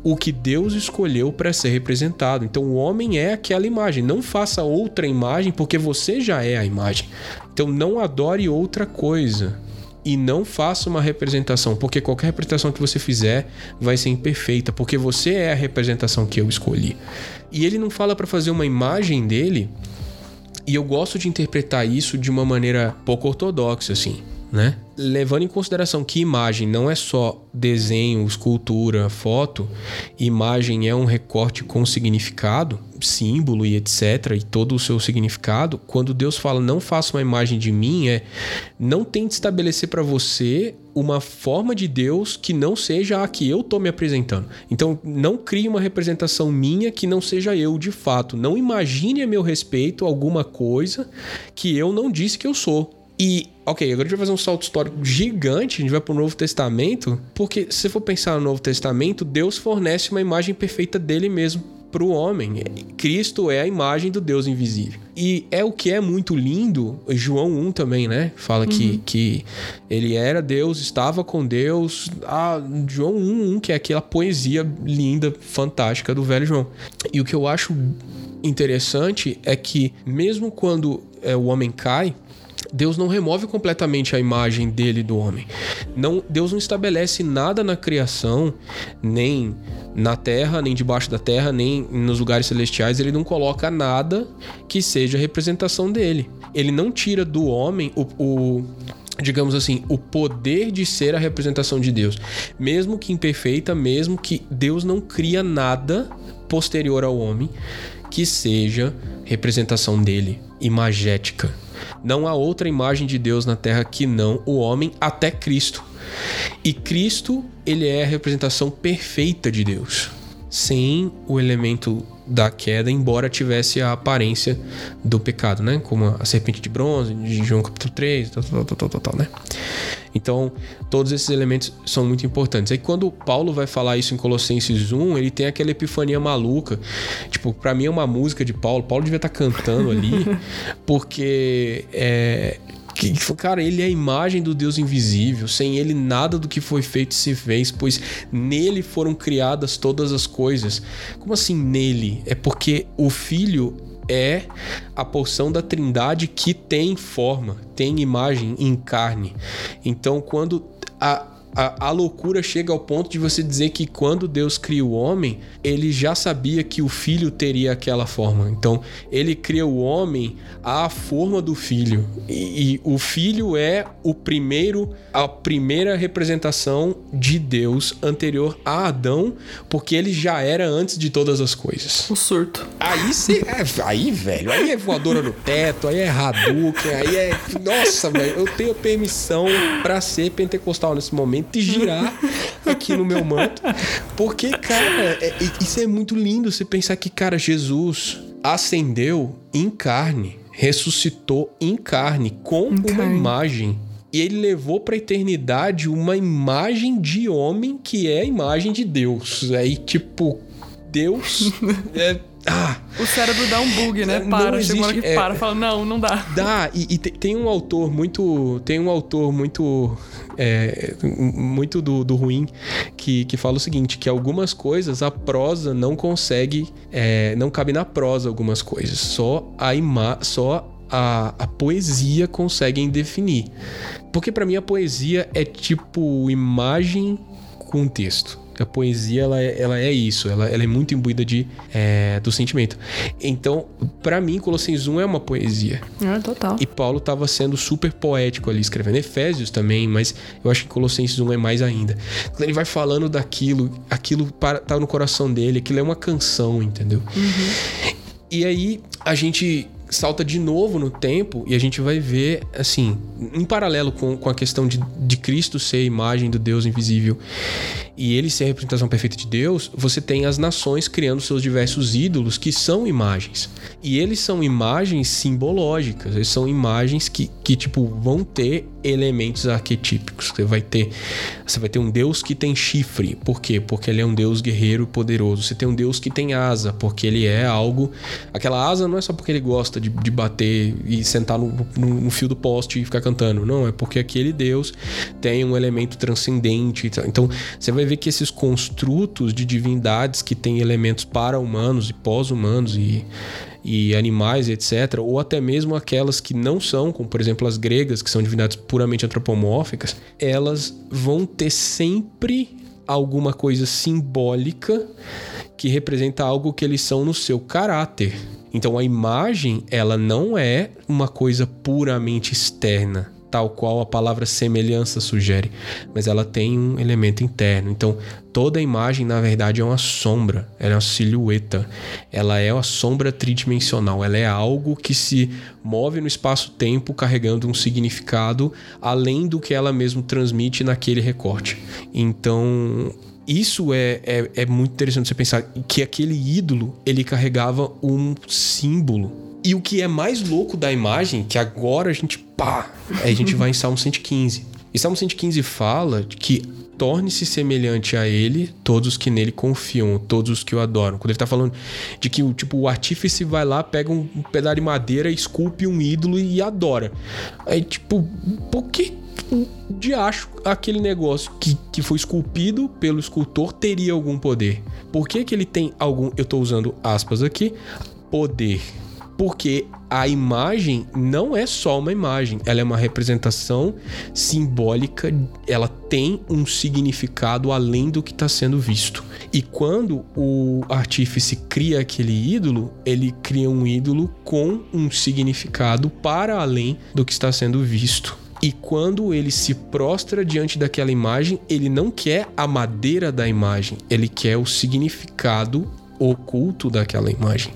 o que Deus escolheu para ser representado. Então, o homem é aquela imagem. Não faça outra imagem porque você já é a imagem. Então, não adore outra coisa e não faça uma representação, porque qualquer representação que você fizer vai ser imperfeita, porque você é a representação que eu escolhi. E ele não fala para fazer uma imagem dele e eu gosto de interpretar isso de uma maneira pouco ortodoxa, assim, né? Levando em consideração que imagem não é só desenho, escultura, foto, imagem é um recorte com significado, símbolo e etc, e todo o seu significado. Quando Deus fala não faça uma imagem de mim, é não tente estabelecer para você uma forma de Deus que não seja a que eu tô me apresentando. Então, não crie uma representação minha que não seja eu de fato. Não imagine a meu respeito alguma coisa que eu não disse que eu sou. E, ok, agora a gente vai fazer um salto histórico gigante, a gente vai para o Novo Testamento, porque se for pensar no Novo Testamento, Deus fornece uma imagem perfeita dele mesmo para o homem. Cristo é a imagem do Deus invisível. E é o que é muito lindo, João 1 também, né? Fala uhum. que, que ele era Deus, estava com Deus. Ah, João 1, 1, que é aquela poesia linda, fantástica do velho João. E o que eu acho interessante é que, mesmo quando é, o homem cai, Deus não remove completamente a imagem dele do homem. Não, Deus não estabelece nada na criação, nem na terra, nem debaixo da terra, nem nos lugares celestiais. Ele não coloca nada que seja representação dele. Ele não tira do homem o, o digamos assim, o poder de ser a representação de Deus. Mesmo que imperfeita, mesmo que Deus não cria nada posterior ao homem que seja representação dele, imagética. Não há outra imagem de Deus na terra que não o homem até Cristo. E Cristo, ele é a representação perfeita de Deus, sem o elemento da queda, embora tivesse a aparência do pecado, né? Como a serpente de bronze, de João capítulo 3, tal, tal, tal, tal, tal, né? Então, todos esses elementos são muito importantes. Aí quando Paulo vai falar isso em Colossenses 1, ele tem aquela epifania maluca. Tipo, para mim é uma música de Paulo. Paulo devia estar tá cantando ali, porque é, que, cara, ele é a imagem do Deus invisível. Sem ele, nada do que foi feito se fez, pois nele foram criadas todas as coisas. Como assim nele? É porque o Filho é a porção da Trindade que tem forma, tem imagem em carne. Então, quando a a, a, loucura chega ao ponto de você dizer que quando Deus cria o homem, ele já sabia que o filho teria aquela forma. Então, ele cria o homem à forma do filho. E, e o filho é o primeiro, a primeira representação de Deus anterior a Adão, porque ele já era antes de todas as coisas. O surto. Aí você. É, aí, velho, aí é voadora no teto, aí é Hadouken, aí é. Nossa, velho, eu tenho permissão para ser pentecostal nesse momento e girar aqui no meu manto. Porque, cara, é, isso é muito lindo você pensar que, cara, Jesus ascendeu em carne, ressuscitou em carne, com em uma carne. imagem. E ele levou para a eternidade uma imagem de homem que é a imagem de Deus. Aí, tipo, Deus é, ah, o cérebro dá um bug, né? Para, existe, chega uma hora que é, para, fala, não, não dá. Dá, e, e tem um autor muito. Tem um autor muito. É, muito do, do ruim que, que fala o seguinte: que algumas coisas a prosa não consegue. É, não cabe na prosa algumas coisas. Só a ima só a, a poesia conseguem definir. Porque para mim a poesia é tipo imagem com texto a poesia ela é, ela é isso, ela, ela é muito imbuída de, é, do sentimento. Então, para mim, Colossenses 1 é uma poesia. É, total. E Paulo estava sendo super poético ali, escrevendo Efésios também, mas eu acho que Colossenses 1 é mais ainda. Quando ele vai falando daquilo, aquilo para, tá no coração dele, aquilo é uma canção, entendeu? Uhum. E aí a gente salta de novo no tempo e a gente vai ver, assim, em paralelo com, com a questão de, de Cristo ser a imagem do Deus invisível e ele ser a representação perfeita de Deus, você tem as nações criando seus diversos ídolos que são imagens. E eles são imagens simbológicas, eles são imagens que, que tipo, vão ter elementos arquetípicos. Você vai ter você vai ter um Deus que tem chifre. Por quê? Porque ele é um Deus guerreiro poderoso. Você tem um Deus que tem asa, porque ele é algo. Aquela asa não é só porque ele gosta de, de bater e sentar no, no, no, fio do poste e ficar cantando. Não, é porque aquele Deus tem um elemento transcendente. Então, você vai ver que esses construtos de divindades que têm elementos para-humanos e pós-humanos e e animais, etc., ou até mesmo aquelas que não são, como por exemplo as gregas, que são divindades puramente antropomórficas, elas vão ter sempre alguma coisa simbólica que representa algo que eles são no seu caráter. Então a imagem, ela não é uma coisa puramente externa tal qual a palavra semelhança sugere, mas ela tem um elemento interno. Então, toda imagem, na verdade, é uma sombra, ela é uma silhueta, ela é uma sombra tridimensional, ela é algo que se move no espaço-tempo carregando um significado além do que ela mesmo transmite naquele recorte. Então, isso é, é, é muito interessante você pensar que aquele ídolo ele carregava um símbolo e o que é mais louco da imagem, que agora a gente pá, a gente vai em Salmo 115. E Salmo 115 fala que torne-se semelhante a ele todos os que nele confiam, todos os que o adoram. Quando ele tá falando de que tipo, o artífice vai lá, pega um pedaço de madeira, esculpe um ídolo e adora. Aí, tipo, por que de acho aquele negócio que, que foi esculpido pelo escultor teria algum poder? Por que, que ele tem algum, eu tô usando aspas aqui, poder? Porque a imagem não é só uma imagem, ela é uma representação simbólica, ela tem um significado além do que está sendo visto. E quando o artífice cria aquele ídolo, ele cria um ídolo com um significado para além do que está sendo visto. E quando ele se prostra diante daquela imagem, ele não quer a madeira da imagem, ele quer o significado oculto daquela imagem.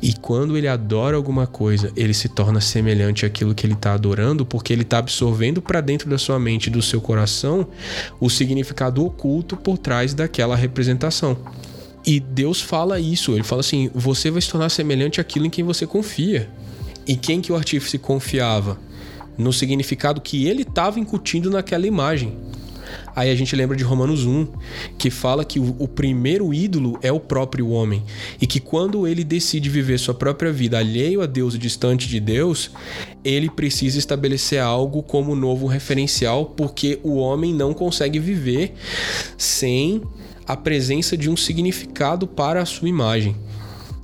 E quando ele adora alguma coisa, ele se torna semelhante àquilo que ele está adorando, porque ele está absorvendo para dentro da sua mente, do seu coração, o significado oculto por trás daquela representação. E Deus fala isso, ele fala assim: você vai se tornar semelhante àquilo em quem você confia. E quem que o artífice confiava? No significado que ele estava incutindo naquela imagem. Aí a gente lembra de Romanos 1, que fala que o, primeiro ídolo é o próprio homem. E que quando ele decide viver sua própria vida alheio a Deus e distante de Deus, ele precisa estabelecer algo como novo referencial, porque o homem não consegue viver sem a presença de um significado para a sua imagem.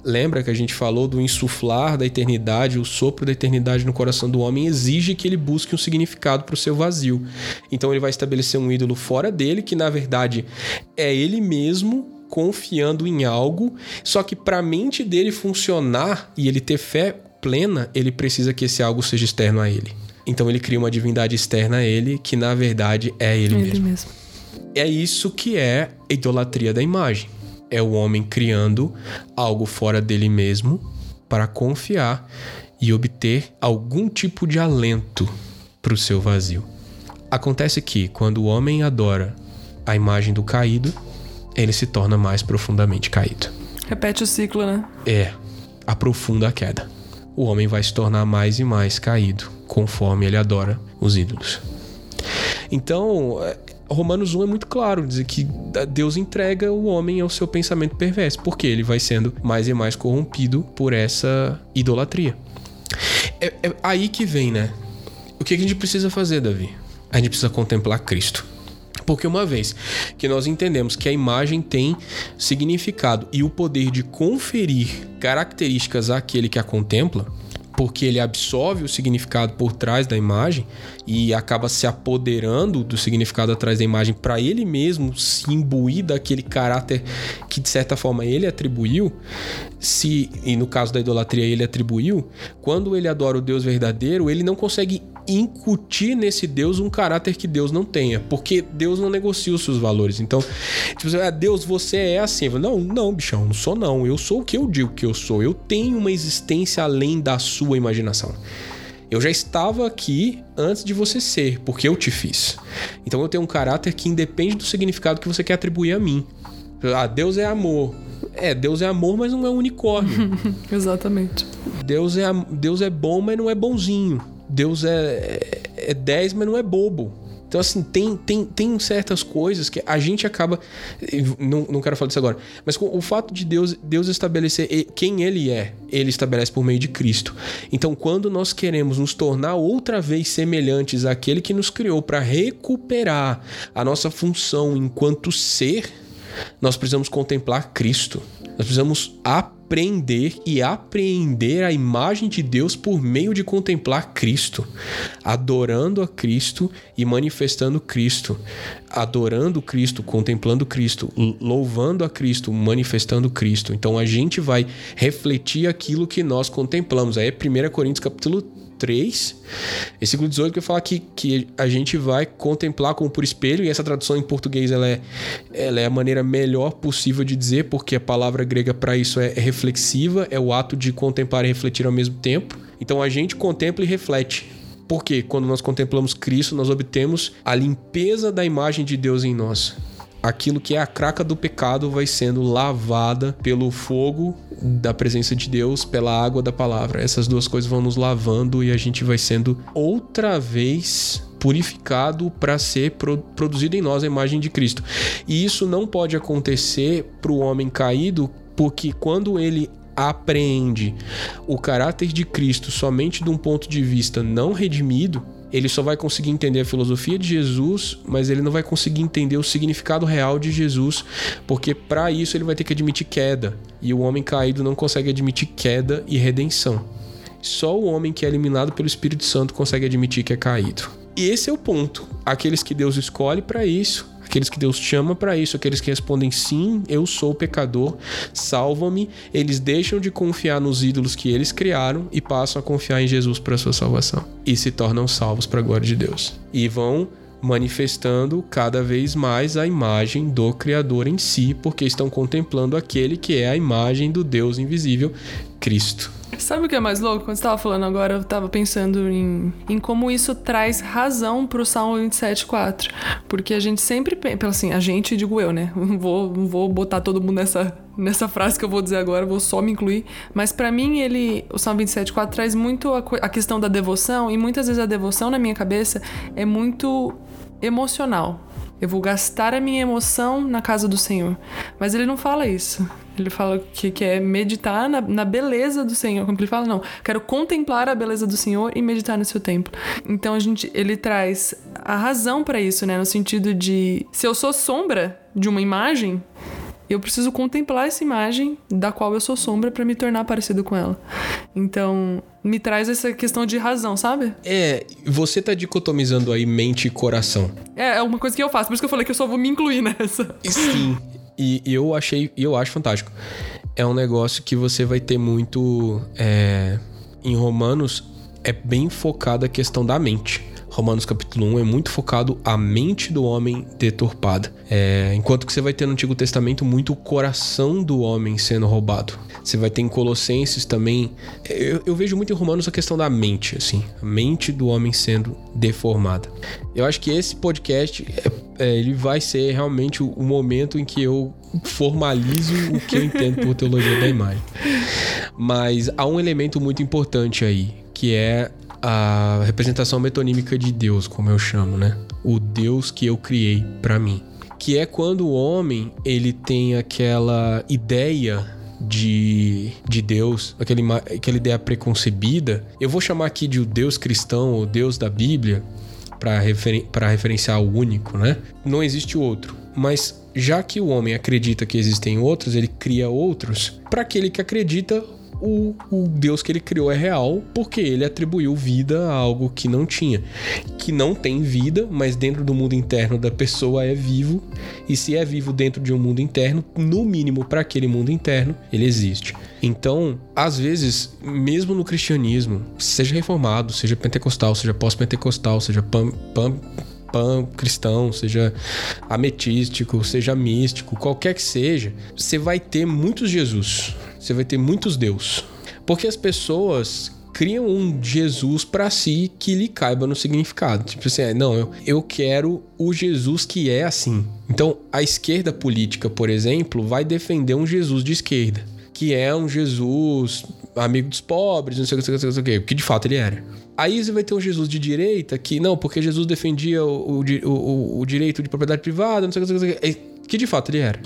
Lembra que a gente falou do insuflar da eternidade, o sopro da eternidade no coração do homem exige que ele busque um significado para o seu vazio. Então ele vai estabelecer um ídolo fora dele, que na verdade é ele mesmo confiando em algo, só que para a mente dele funcionar e ele ter fé plena, ele precisa que esse algo seja externo a ele. Então ele cria uma divindade externa a ele, que na verdade é ele, ele mesmo. mesmo. É isso que é a idolatria da imagem. É o homem criando algo fora dele mesmo para confiar e obter algum tipo de alento para o seu vazio. Acontece que, quando o homem adora a imagem do caído, ele se torna mais profundamente caído. Repete o ciclo, né? É, aprofunda a queda. O homem vai se tornar mais e mais caído conforme ele adora os ídolos. Então, é, Romanos 1 é muito claro, dizer que Deus entrega o homem ao seu pensamento perverso, porque ele vai sendo mais e mais corrompido por essa idolatria. É, é aí que vem, né? O que a gente precisa fazer, Davi? A gente precisa contemplar Cristo. Porque uma vez que nós entendemos que a imagem tem significado e o poder de conferir características àquele que a contempla, porque ele absorve o significado por trás da imagem e acaba se apoderando do significado atrás da imagem para ele mesmo se imbuir daquele caráter que de certa forma ele atribuiu, se e no caso da idolatria ele atribuiu, quando ele adora o Deus verdadeiro, ele não consegue incutir nesse Deus um caráter que Deus não tenha, porque Deus não negocia os seus valores. Então, tipo, ah, Deus, você é assim. Não, não, bichão, não sou não. Eu sou o que eu digo que eu sou. Eu tenho uma existência além da sua imaginação. Eu já estava aqui antes de você ser, porque eu te fiz. Então eu tenho um caráter que independe do significado que você quer atribuir a mim. Ah, Deus é amor. É, Deus é amor, mas não é um unicórnio. Exatamente. Deus é, Deus é bom, mas não é bonzinho. Deus é, é 10, mas não é bobo. Então, assim, tem, tem, tem certas coisas que a gente acaba. Não, não quero falar disso agora. Mas com o fato de Deus, Deus estabelecer quem Ele é, Ele estabelece por meio de Cristo. Então, quando nós queremos nos tornar outra vez semelhantes àquele que nos criou para recuperar a nossa função enquanto ser, nós precisamos contemplar Cristo. Nós precisamos aprender e apreender a imagem de Deus por meio de contemplar Cristo, adorando a Cristo e manifestando Cristo, adorando Cristo, contemplando Cristo, louvando a Cristo, manifestando Cristo. Então a gente vai refletir aquilo que nós contemplamos. Aí é 1 Coríntios capítulo 3, versículo 18, que fala que, que a gente vai contemplar como por espelho, e essa tradução em português ela é, ela é a maneira melhor possível de dizer, porque a palavra grega para isso é, é reflexiva, é o ato de contemplar e refletir ao mesmo tempo. Então a gente contempla e reflete. Porque quando nós contemplamos Cristo, nós obtemos a limpeza da imagem de Deus em nós aquilo que é a craca do pecado vai sendo lavada pelo fogo da presença de Deus, pela água da palavra. Essas duas coisas vão nos lavando e a gente vai sendo outra vez purificado para ser pro, produzido em nós a imagem de Cristo. E isso não pode acontecer para o homem caído, porque quando ele apreende o caráter de Cristo somente de um ponto de vista não redimido, ele só vai conseguir entender a filosofia de Jesus, mas ele não vai conseguir entender o significado real de Jesus, porque para isso ele vai ter que admitir queda, e o homem caído não consegue admitir queda e redenção. Só o homem que é eliminado pelo Espírito Santo consegue admitir que é caído. E esse é o ponto. Aqueles que Deus escolhe para isso aqueles que Deus chama para isso, aqueles que respondem sim, eu sou pecador, salva-me, eles deixam de confiar nos ídolos que eles criaram e passam a confiar em Jesus para sua salvação e se tornam salvos para a glória de Deus. E vão manifestando cada vez mais a imagem do Criador em si, porque estão contemplando aquele que é a imagem do Deus invisível, Cristo. Sabe o que é mais louco? Quando você estava falando agora, eu estava pensando em, em como isso traz razão para o Salmo 27,4. Porque a gente sempre pensa, assim, a gente, digo eu, né? Não vou, não vou botar todo mundo nessa, nessa frase que eu vou dizer agora, vou só me incluir. Mas para mim, ele, o Salmo 27,4 traz muito a, a questão da devoção, e muitas vezes a devoção na minha cabeça é muito emocional. Eu vou gastar a minha emoção na casa do Senhor. Mas ele não fala isso. Ele fala que quer meditar na, na beleza do Senhor. Como ele fala, não, quero contemplar a beleza do Senhor e meditar no seu templo. Então a gente, ele traz a razão para isso, né? No sentido de se eu sou sombra de uma imagem, eu preciso contemplar essa imagem da qual eu sou sombra para me tornar parecido com ela. Então, me traz essa questão de razão, sabe? É, você tá dicotomizando aí mente e coração. É, é uma coisa que eu faço, por isso que eu falei que eu só vou me incluir nessa. Sim. E eu achei, eu acho fantástico. É um negócio que você vai ter muito. É, em Romanos, é bem focada a questão da mente. Romanos capítulo 1 é muito focado a mente do homem deturpada. É, enquanto que você vai ter no Antigo Testamento muito o coração do homem sendo roubado. Você vai ter em Colossenses também. Eu, eu, vejo muito em Romanos a questão da mente, assim. A mente do homem sendo deformada. Eu acho que esse podcast é, é, ele vai ser realmente o, o momento em que eu formalizo o que eu entendo por teologia da imagem. Mas há um elemento muito importante aí, que é a representação metonímica de Deus, como eu chamo, né? O Deus que eu criei para mim. Que é quando o homem ele tem aquela ideia de, de Deus, aquele, aquela ideia preconcebida. Eu vou chamar aqui de o Deus cristão ou Deus da Bíblia para referen referenciar o único, né? Não existe outro. Mas já que o homem acredita que existem outros, ele cria outros. Para aquele que acredita, o, o Deus que ele criou é real porque ele atribuiu vida a algo que não tinha. Que não tem vida, mas dentro do mundo interno da pessoa é vivo. E se é vivo dentro de um mundo interno, no mínimo para aquele mundo interno, ele existe. Então, às vezes, mesmo no cristianismo, seja reformado, seja pentecostal, seja pós-pentecostal, seja pan, pan pan cristão, seja ametístico, seja místico, qualquer que seja, você vai ter muitos Jesus você vai ter muitos Deus. Porque as pessoas criam um Jesus para si que lhe caiba no significado. Tipo assim, é, não, eu, eu quero o Jesus que é assim. Então, a esquerda política, por exemplo, vai defender um Jesus de esquerda, que é um Jesus amigo dos pobres, não sei o que, não sei o que, que de fato ele era. Aí você vai ter um Jesus de direita que, não, porque Jesus defendia o, o, o, o direito de propriedade privada, não sei o que, não sei o que, que de fato ele era.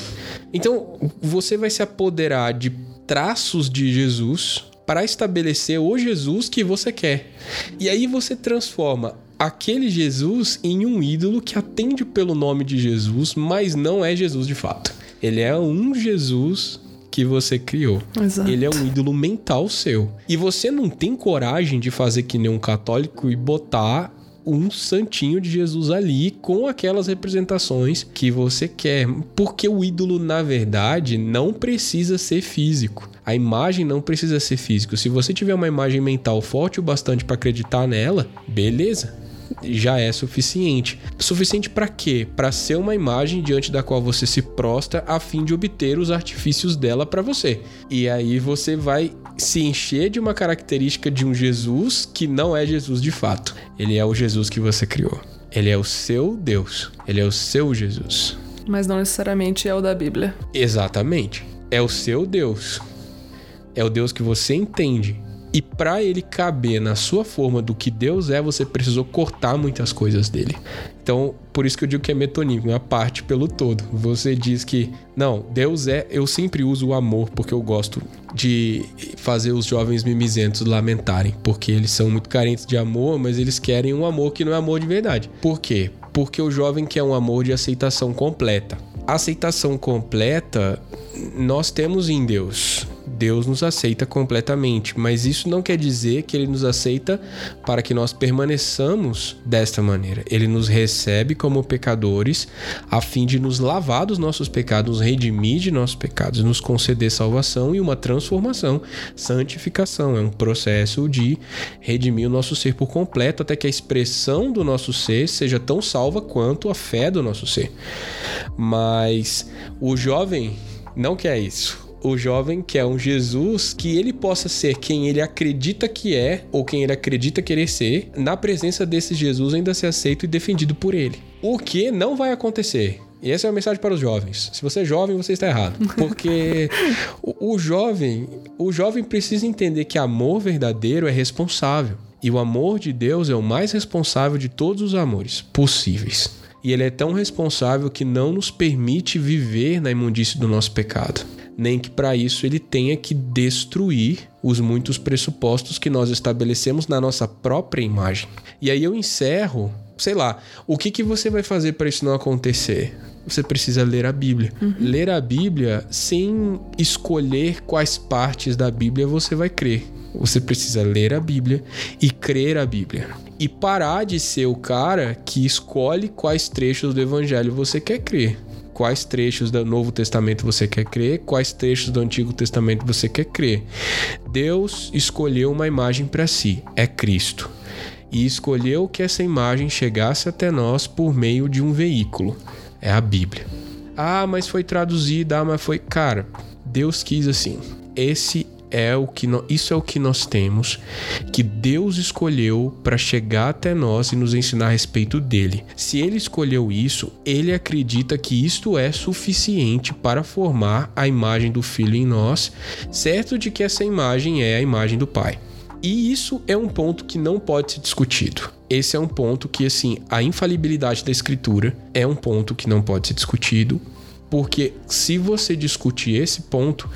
Então, você vai se apoderar de traços de Jesus para estabelecer o Jesus que você quer. E aí você transforma aquele Jesus em um ídolo que atende pelo nome de Jesus, mas não é Jesus de fato. Ele é um Jesus que você criou. Exato. Ele é um ídolo mental seu. E você não tem coragem de fazer que nem um católico e botar um santinho de Jesus ali com aquelas representações que você quer. Porque o ídolo, na verdade, não precisa ser físico. A imagem não precisa ser física. Se você tiver uma imagem mental forte o bastante para acreditar nela, beleza já é suficiente. Suficiente para quê? Para ser uma imagem diante da qual você se prostra a fim de obter os artifícios dela para você. E aí você vai se encher de uma característica de um Jesus que não é Jesus de fato. Ele é o Jesus que você criou. Ele é o seu Deus. Ele é o seu Jesus. Mas não necessariamente é o da Bíblia. Exatamente. É o seu Deus. É o Deus que você entende e para ele caber na sua forma do que Deus é, você precisou cortar muitas coisas dele. Então, por isso que eu digo que é metonímico, é a parte pelo todo. Você diz que, não, Deus é. Eu sempre uso o amor porque eu gosto de fazer os jovens mimizentos lamentarem, porque eles são muito carentes de amor, mas eles querem um amor que não é amor de verdade. Por quê? Porque o jovem quer um amor de aceitação completa. A aceitação completa nós temos em Deus. Deus nos aceita completamente, mas isso não quer dizer que ele nos aceita para que nós permaneçamos desta maneira. Ele nos recebe como pecadores a fim de nos lavar dos nossos pecados, nos redimir de nossos pecados, nos conceder salvação e uma transformação, santificação. É um processo de redimir o nosso ser por completo até que a expressão do nosso ser seja tão salva quanto a fé do nosso ser. Mas o jovem não quer isso o jovem quer um Jesus que ele possa ser quem ele acredita que é ou quem ele acredita querer ser, na presença desse Jesus ainda ser aceito e defendido por ele. O que não vai acontecer. E essa é a mensagem para os jovens. Se você é jovem, você está errado. Porque o, o jovem, o jovem precisa entender que amor verdadeiro é responsável. E o amor de Deus é o mais responsável de todos os amores possíveis. E ele é tão responsável que não nos permite viver na imundície do nosso pecado nem que para isso ele tenha que destruir os muitos pressupostos que nós estabelecemos na nossa própria imagem. E aí eu encerro sei lá, o que, que você vai fazer para isso não acontecer? Você precisa ler a Bíblia. Uhum. Ler a Bíblia sem escolher quais partes da Bíblia você vai crer. Você precisa ler a Bíblia e crer a Bíblia. E parar de ser o cara que escolhe quais trechos do Evangelho você quer crer quais trechos do Novo Testamento você quer crer, quais trechos do Antigo Testamento você quer crer. Deus escolheu uma imagem para si, é Cristo. E escolheu que essa imagem chegasse até nós por meio de um veículo, é a Bíblia. Ah, mas foi traduzida, ah, mas foi. Cara, Deus quis assim. Esse é o que no, isso é o que nós temos que Deus escolheu para chegar até nós e nos ensinar a respeito dele. Se ele escolheu isso, ele acredita que isto é suficiente para formar a imagem do filho em nós, certo de que essa imagem é a imagem do pai. E isso é um ponto que não pode ser discutido. Esse é um ponto que, assim, a infalibilidade da escritura é um ponto que não pode ser discutido. Porque se você discutir esse ponto,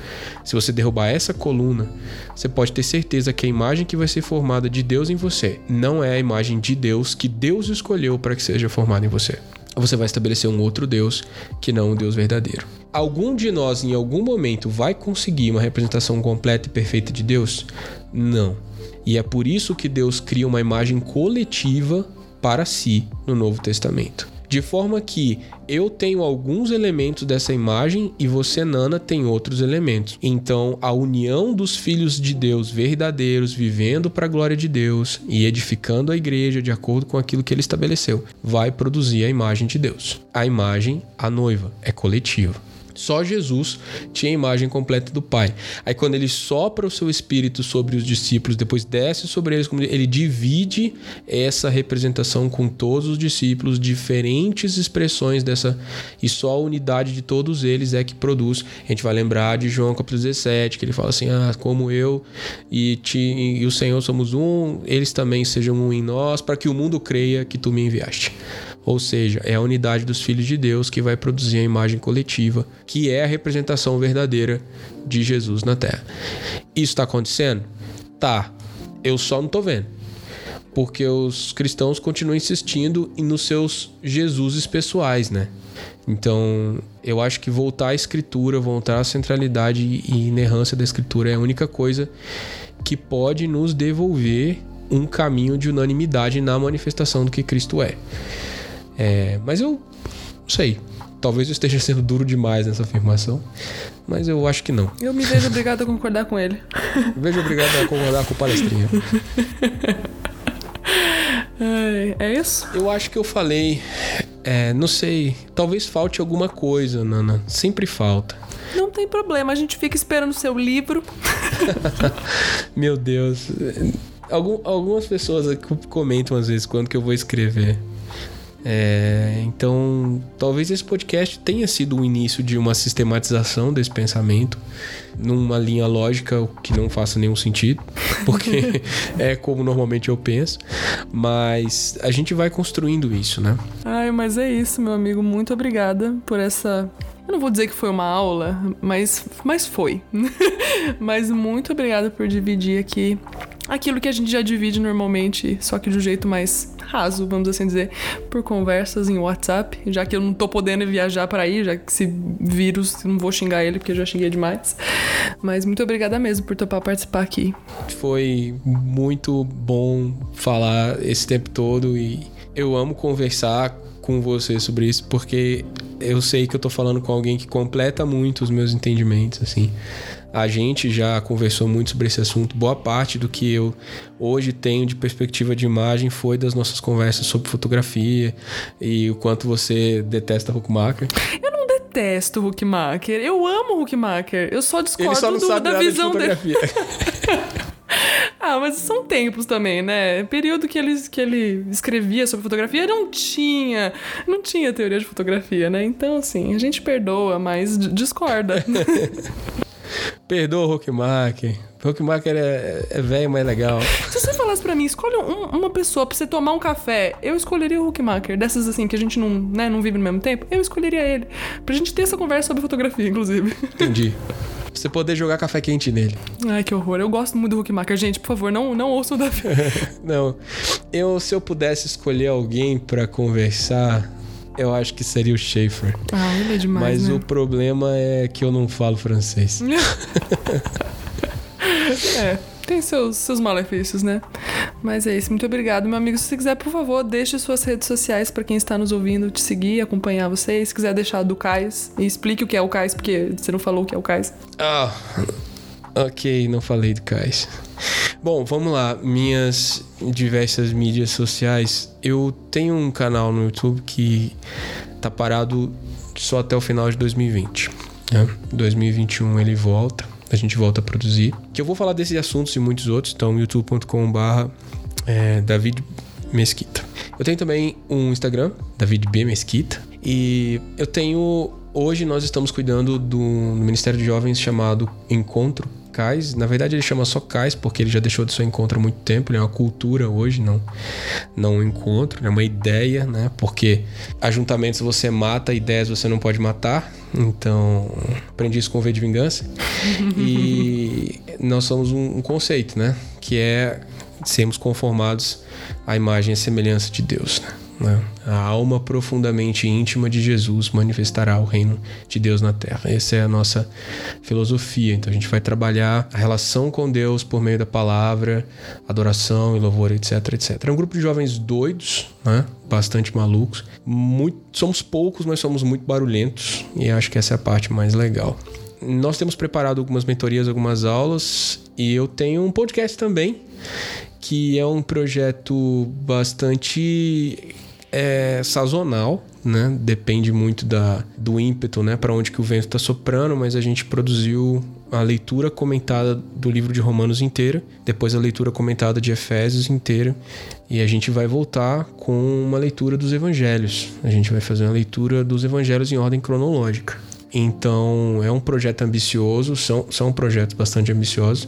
se você derrubar essa coluna, você pode ter certeza que a imagem que vai ser formada de Deus em você não é a imagem de Deus que Deus escolheu para que seja formada em você. Você vai estabelecer um outro Deus que não um Deus verdadeiro. Algum de nós em algum momento vai conseguir uma representação completa e perfeita de Deus? Não. E é por isso que Deus cria uma imagem coletiva para si no Novo Testamento de forma que eu tenho alguns elementos dessa imagem e você, Nana, tem outros elementos. Então, a união dos filhos de Deus verdadeiros, vivendo para a glória de Deus e edificando a igreja de acordo com aquilo que ele estabeleceu, vai produzir a imagem de Deus. A imagem, a noiva, é coletiva. Só Jesus tinha a imagem completa do Pai. Aí quando ele sopra o seu espírito sobre os discípulos, depois desce sobre eles, ele divide essa representação com todos os discípulos, diferentes expressões dessa e só a unidade de todos eles é que produz. A gente vai lembrar de João capítulo 17, que ele fala assim: "Ah, como eu e, ti, e o Senhor somos um, eles também sejam um em nós, para que o mundo creia que tu me enviaste." Ou seja, é a unidade dos filhos de Deus que vai produzir a imagem coletiva, que é a representação verdadeira de Jesus na Terra. Isso está acontecendo? Tá. Eu só não estou vendo. Porque os cristãos continuam insistindo nos seus Jesuses pessoais, né? Então, eu acho que voltar à escritura, voltar à centralidade e inerrância da escritura é a única coisa que pode nos devolver um caminho de unanimidade na manifestação do que Cristo é. É, mas eu não sei. Talvez eu esteja sendo duro demais nessa afirmação, mas eu acho que não. Eu me vejo obrigado a concordar com ele. vejo obrigado a concordar com o palestrinho. É isso? Eu acho que eu falei. É, não sei. Talvez falte alguma coisa, Nana. Sempre falta. Não tem problema, a gente fica esperando o seu livro. Meu Deus. Algum, algumas pessoas comentam às vezes quando que eu vou escrever. É, então, talvez esse podcast tenha sido o início de uma sistematização desse pensamento, numa linha lógica que não faça nenhum sentido, porque é como normalmente eu penso, mas a gente vai construindo isso, né? Ai, mas é isso, meu amigo. Muito obrigada por essa eu não vou dizer que foi uma aula, mas, mas foi. mas muito obrigada por dividir aqui aquilo que a gente já divide normalmente, só que de um jeito mais raso, vamos assim dizer, por conversas em WhatsApp, já que eu não tô podendo viajar para aí, já que esse vírus, não vou xingar ele porque eu já xinguei demais. Mas muito obrigada mesmo por topar participar aqui. Foi muito bom falar esse tempo todo e eu amo conversar com você sobre isso porque eu sei que eu tô falando com alguém que completa muito os meus entendimentos, assim. A gente já conversou muito sobre esse assunto. Boa parte do que eu hoje tenho de perspectiva de imagem foi das nossas conversas sobre fotografia e o quanto você detesta Huckmacher. Eu não detesto Huckmacher. Eu amo Huckmacher. Eu só discordo só do, da visão de dele. Ah, mas são tempos também, né? Período que ele, que ele escrevia sobre fotografia não tinha, não tinha teoria de fotografia, né? Então, assim, a gente perdoa, mas discorda. Perdoa o. Rockmaker é, é velho, mas é legal. Se você falasse pra mim, escolhe um, uma pessoa pra você tomar um café, eu escolheria o Rockmaker. Dessas assim, que a gente não, né, não vive no mesmo tempo, eu escolheria ele. Pra gente ter essa conversa sobre fotografia, inclusive. Entendi. Você poder jogar café quente nele. Ai, que horror. Eu gosto muito do Huckmacher. Gente, por favor, não, não ouçam o Davi. não. Eu, se eu pudesse escolher alguém para conversar, eu acho que seria o Schaefer. Ah, ele é demais, Mas né? o problema é que eu não falo francês. é, tem seus, seus malefícios, né? Mas é isso. Muito obrigado, meu amigo. Se você quiser, por favor, deixe suas redes sociais para quem está nos ouvindo te seguir, acompanhar vocês. Se quiser deixar do Cais e explique o que é o Cais, porque você não falou o que é o Cais. Ah, ok, não falei do Cais. Bom, vamos lá. Minhas diversas mídias sociais. Eu tenho um canal no YouTube que tá parado só até o final de 2020. Né? 2021 ele volta. A gente volta a produzir. Que eu vou falar desses assuntos e muitos outros. Então, youtube.com/barra é, David Mesquita. Eu tenho também um Instagram, David B Mesquita. E eu tenho. Hoje nós estamos cuidando do, do Ministério de Jovens chamado Encontro Cais. Na verdade, ele chama só Cais, porque ele já deixou de ser encontro há muito tempo. Ele é uma cultura hoje, não, não um encontro, é uma ideia, né? Porque ajuntamentos você mata, ideias você não pode matar. Então, aprendi isso com o V de Vingança. e nós somos um, um conceito, né? Que é sermos conformados à imagem e semelhança de Deus, né? Né? A alma profundamente íntima de Jesus manifestará o reino de Deus na terra. Essa é a nossa filosofia. Então a gente vai trabalhar a relação com Deus por meio da palavra, adoração e louvor, etc, etc. É um grupo de jovens doidos, né? bastante malucos. Muito, somos poucos, mas somos muito barulhentos e acho que essa é a parte mais legal. Nós temos preparado algumas mentorias, algumas aulas e eu tenho um podcast também que é um projeto bastante é sazonal, né? Depende muito da, do ímpeto, né? Para onde que o vento está soprando, mas a gente produziu a leitura comentada do livro de Romanos inteira, depois a leitura comentada de Efésios inteira, e a gente vai voltar com uma leitura dos evangelhos. A gente vai fazer uma leitura dos evangelhos em ordem cronológica. Então, é um projeto ambicioso, são, são projetos bastante ambiciosos.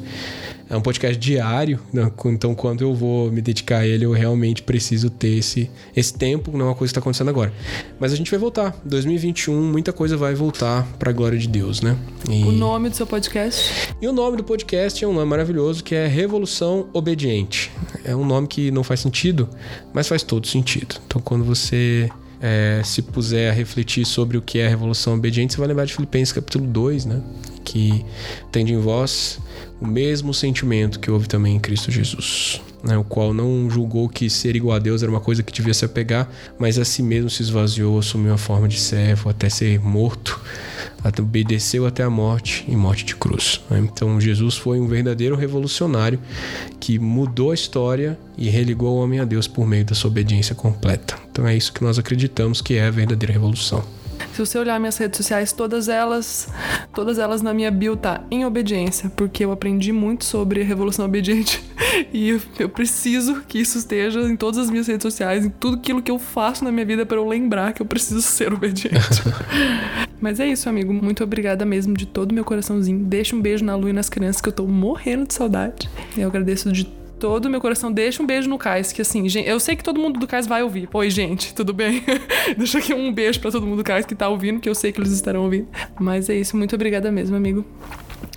É um podcast diário, né? então quando eu vou me dedicar a ele, eu realmente preciso ter esse, esse tempo, não é uma coisa que está acontecendo agora. Mas a gente vai voltar. 2021, muita coisa vai voltar para a glória de Deus, né? E... O nome do seu podcast? E o nome do podcast é um nome maravilhoso que é Revolução Obediente. É um nome que não faz sentido, mas faz todo sentido. Então quando você é, se puser a refletir sobre o que é a revolução obediente, você vai lembrar de Filipenses capítulo 2, né? Que tende em vós o mesmo sentimento que houve também em Cristo Jesus, né? o qual não julgou que ser igual a Deus era uma coisa que devia se apegar, mas a si mesmo se esvaziou, assumiu a forma de servo até ser morto, obedeceu até a morte e morte de cruz. Então Jesus foi um verdadeiro revolucionário que mudou a história e religou o homem a Deus por meio da sua obediência completa. Então é isso que nós acreditamos que é a verdadeira revolução. Se você olhar minhas redes sociais, todas elas, todas elas na minha bio tá em obediência, porque eu aprendi muito sobre a revolução obediente e eu, eu preciso que isso esteja em todas as minhas redes sociais, em tudo aquilo que eu faço na minha vida para eu lembrar que eu preciso ser obediente. Mas é isso, amigo. Muito obrigada mesmo de todo meu coraçãozinho. Deixa um beijo na Lu e nas crianças que eu tô morrendo de saudade. Eu agradeço de todo o meu coração. Deixa um beijo no Cais, que assim, gente, eu sei que todo mundo do Cais vai ouvir. Oi, gente, tudo bem? Deixa aqui um beijo para todo mundo do Cais que tá ouvindo, que eu sei que eles estarão ouvindo. Mas é isso, muito obrigada mesmo, amigo.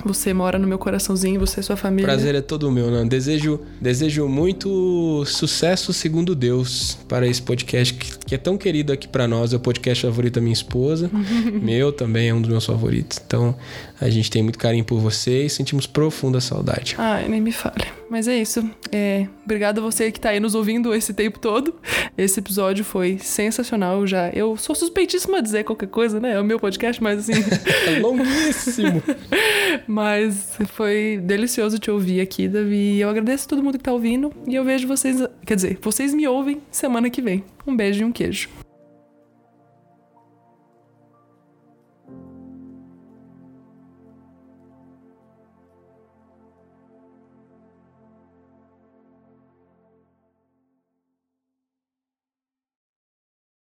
Você mora no meu coraçãozinho, você e sua família. Prazer é todo meu, né? Desejo, desejo muito sucesso segundo Deus para esse podcast que, que é tão querido aqui para nós. É o podcast favorito da minha esposa. meu também é um dos meus favoritos. Então, a gente tem muito carinho por você e sentimos profunda saudade. Ai, nem me fale. Mas é isso. É, obrigado a você que tá aí nos ouvindo esse tempo todo. Esse episódio foi sensacional já. Eu sou suspeitíssima a dizer qualquer coisa, né? É o meu podcast, mas assim. é longuíssimo. mas foi delicioso te ouvir aqui, Davi. Eu agradeço a todo mundo que tá ouvindo. E eu vejo vocês. Quer dizer, vocês me ouvem semana que vem. Um beijo e um queijo.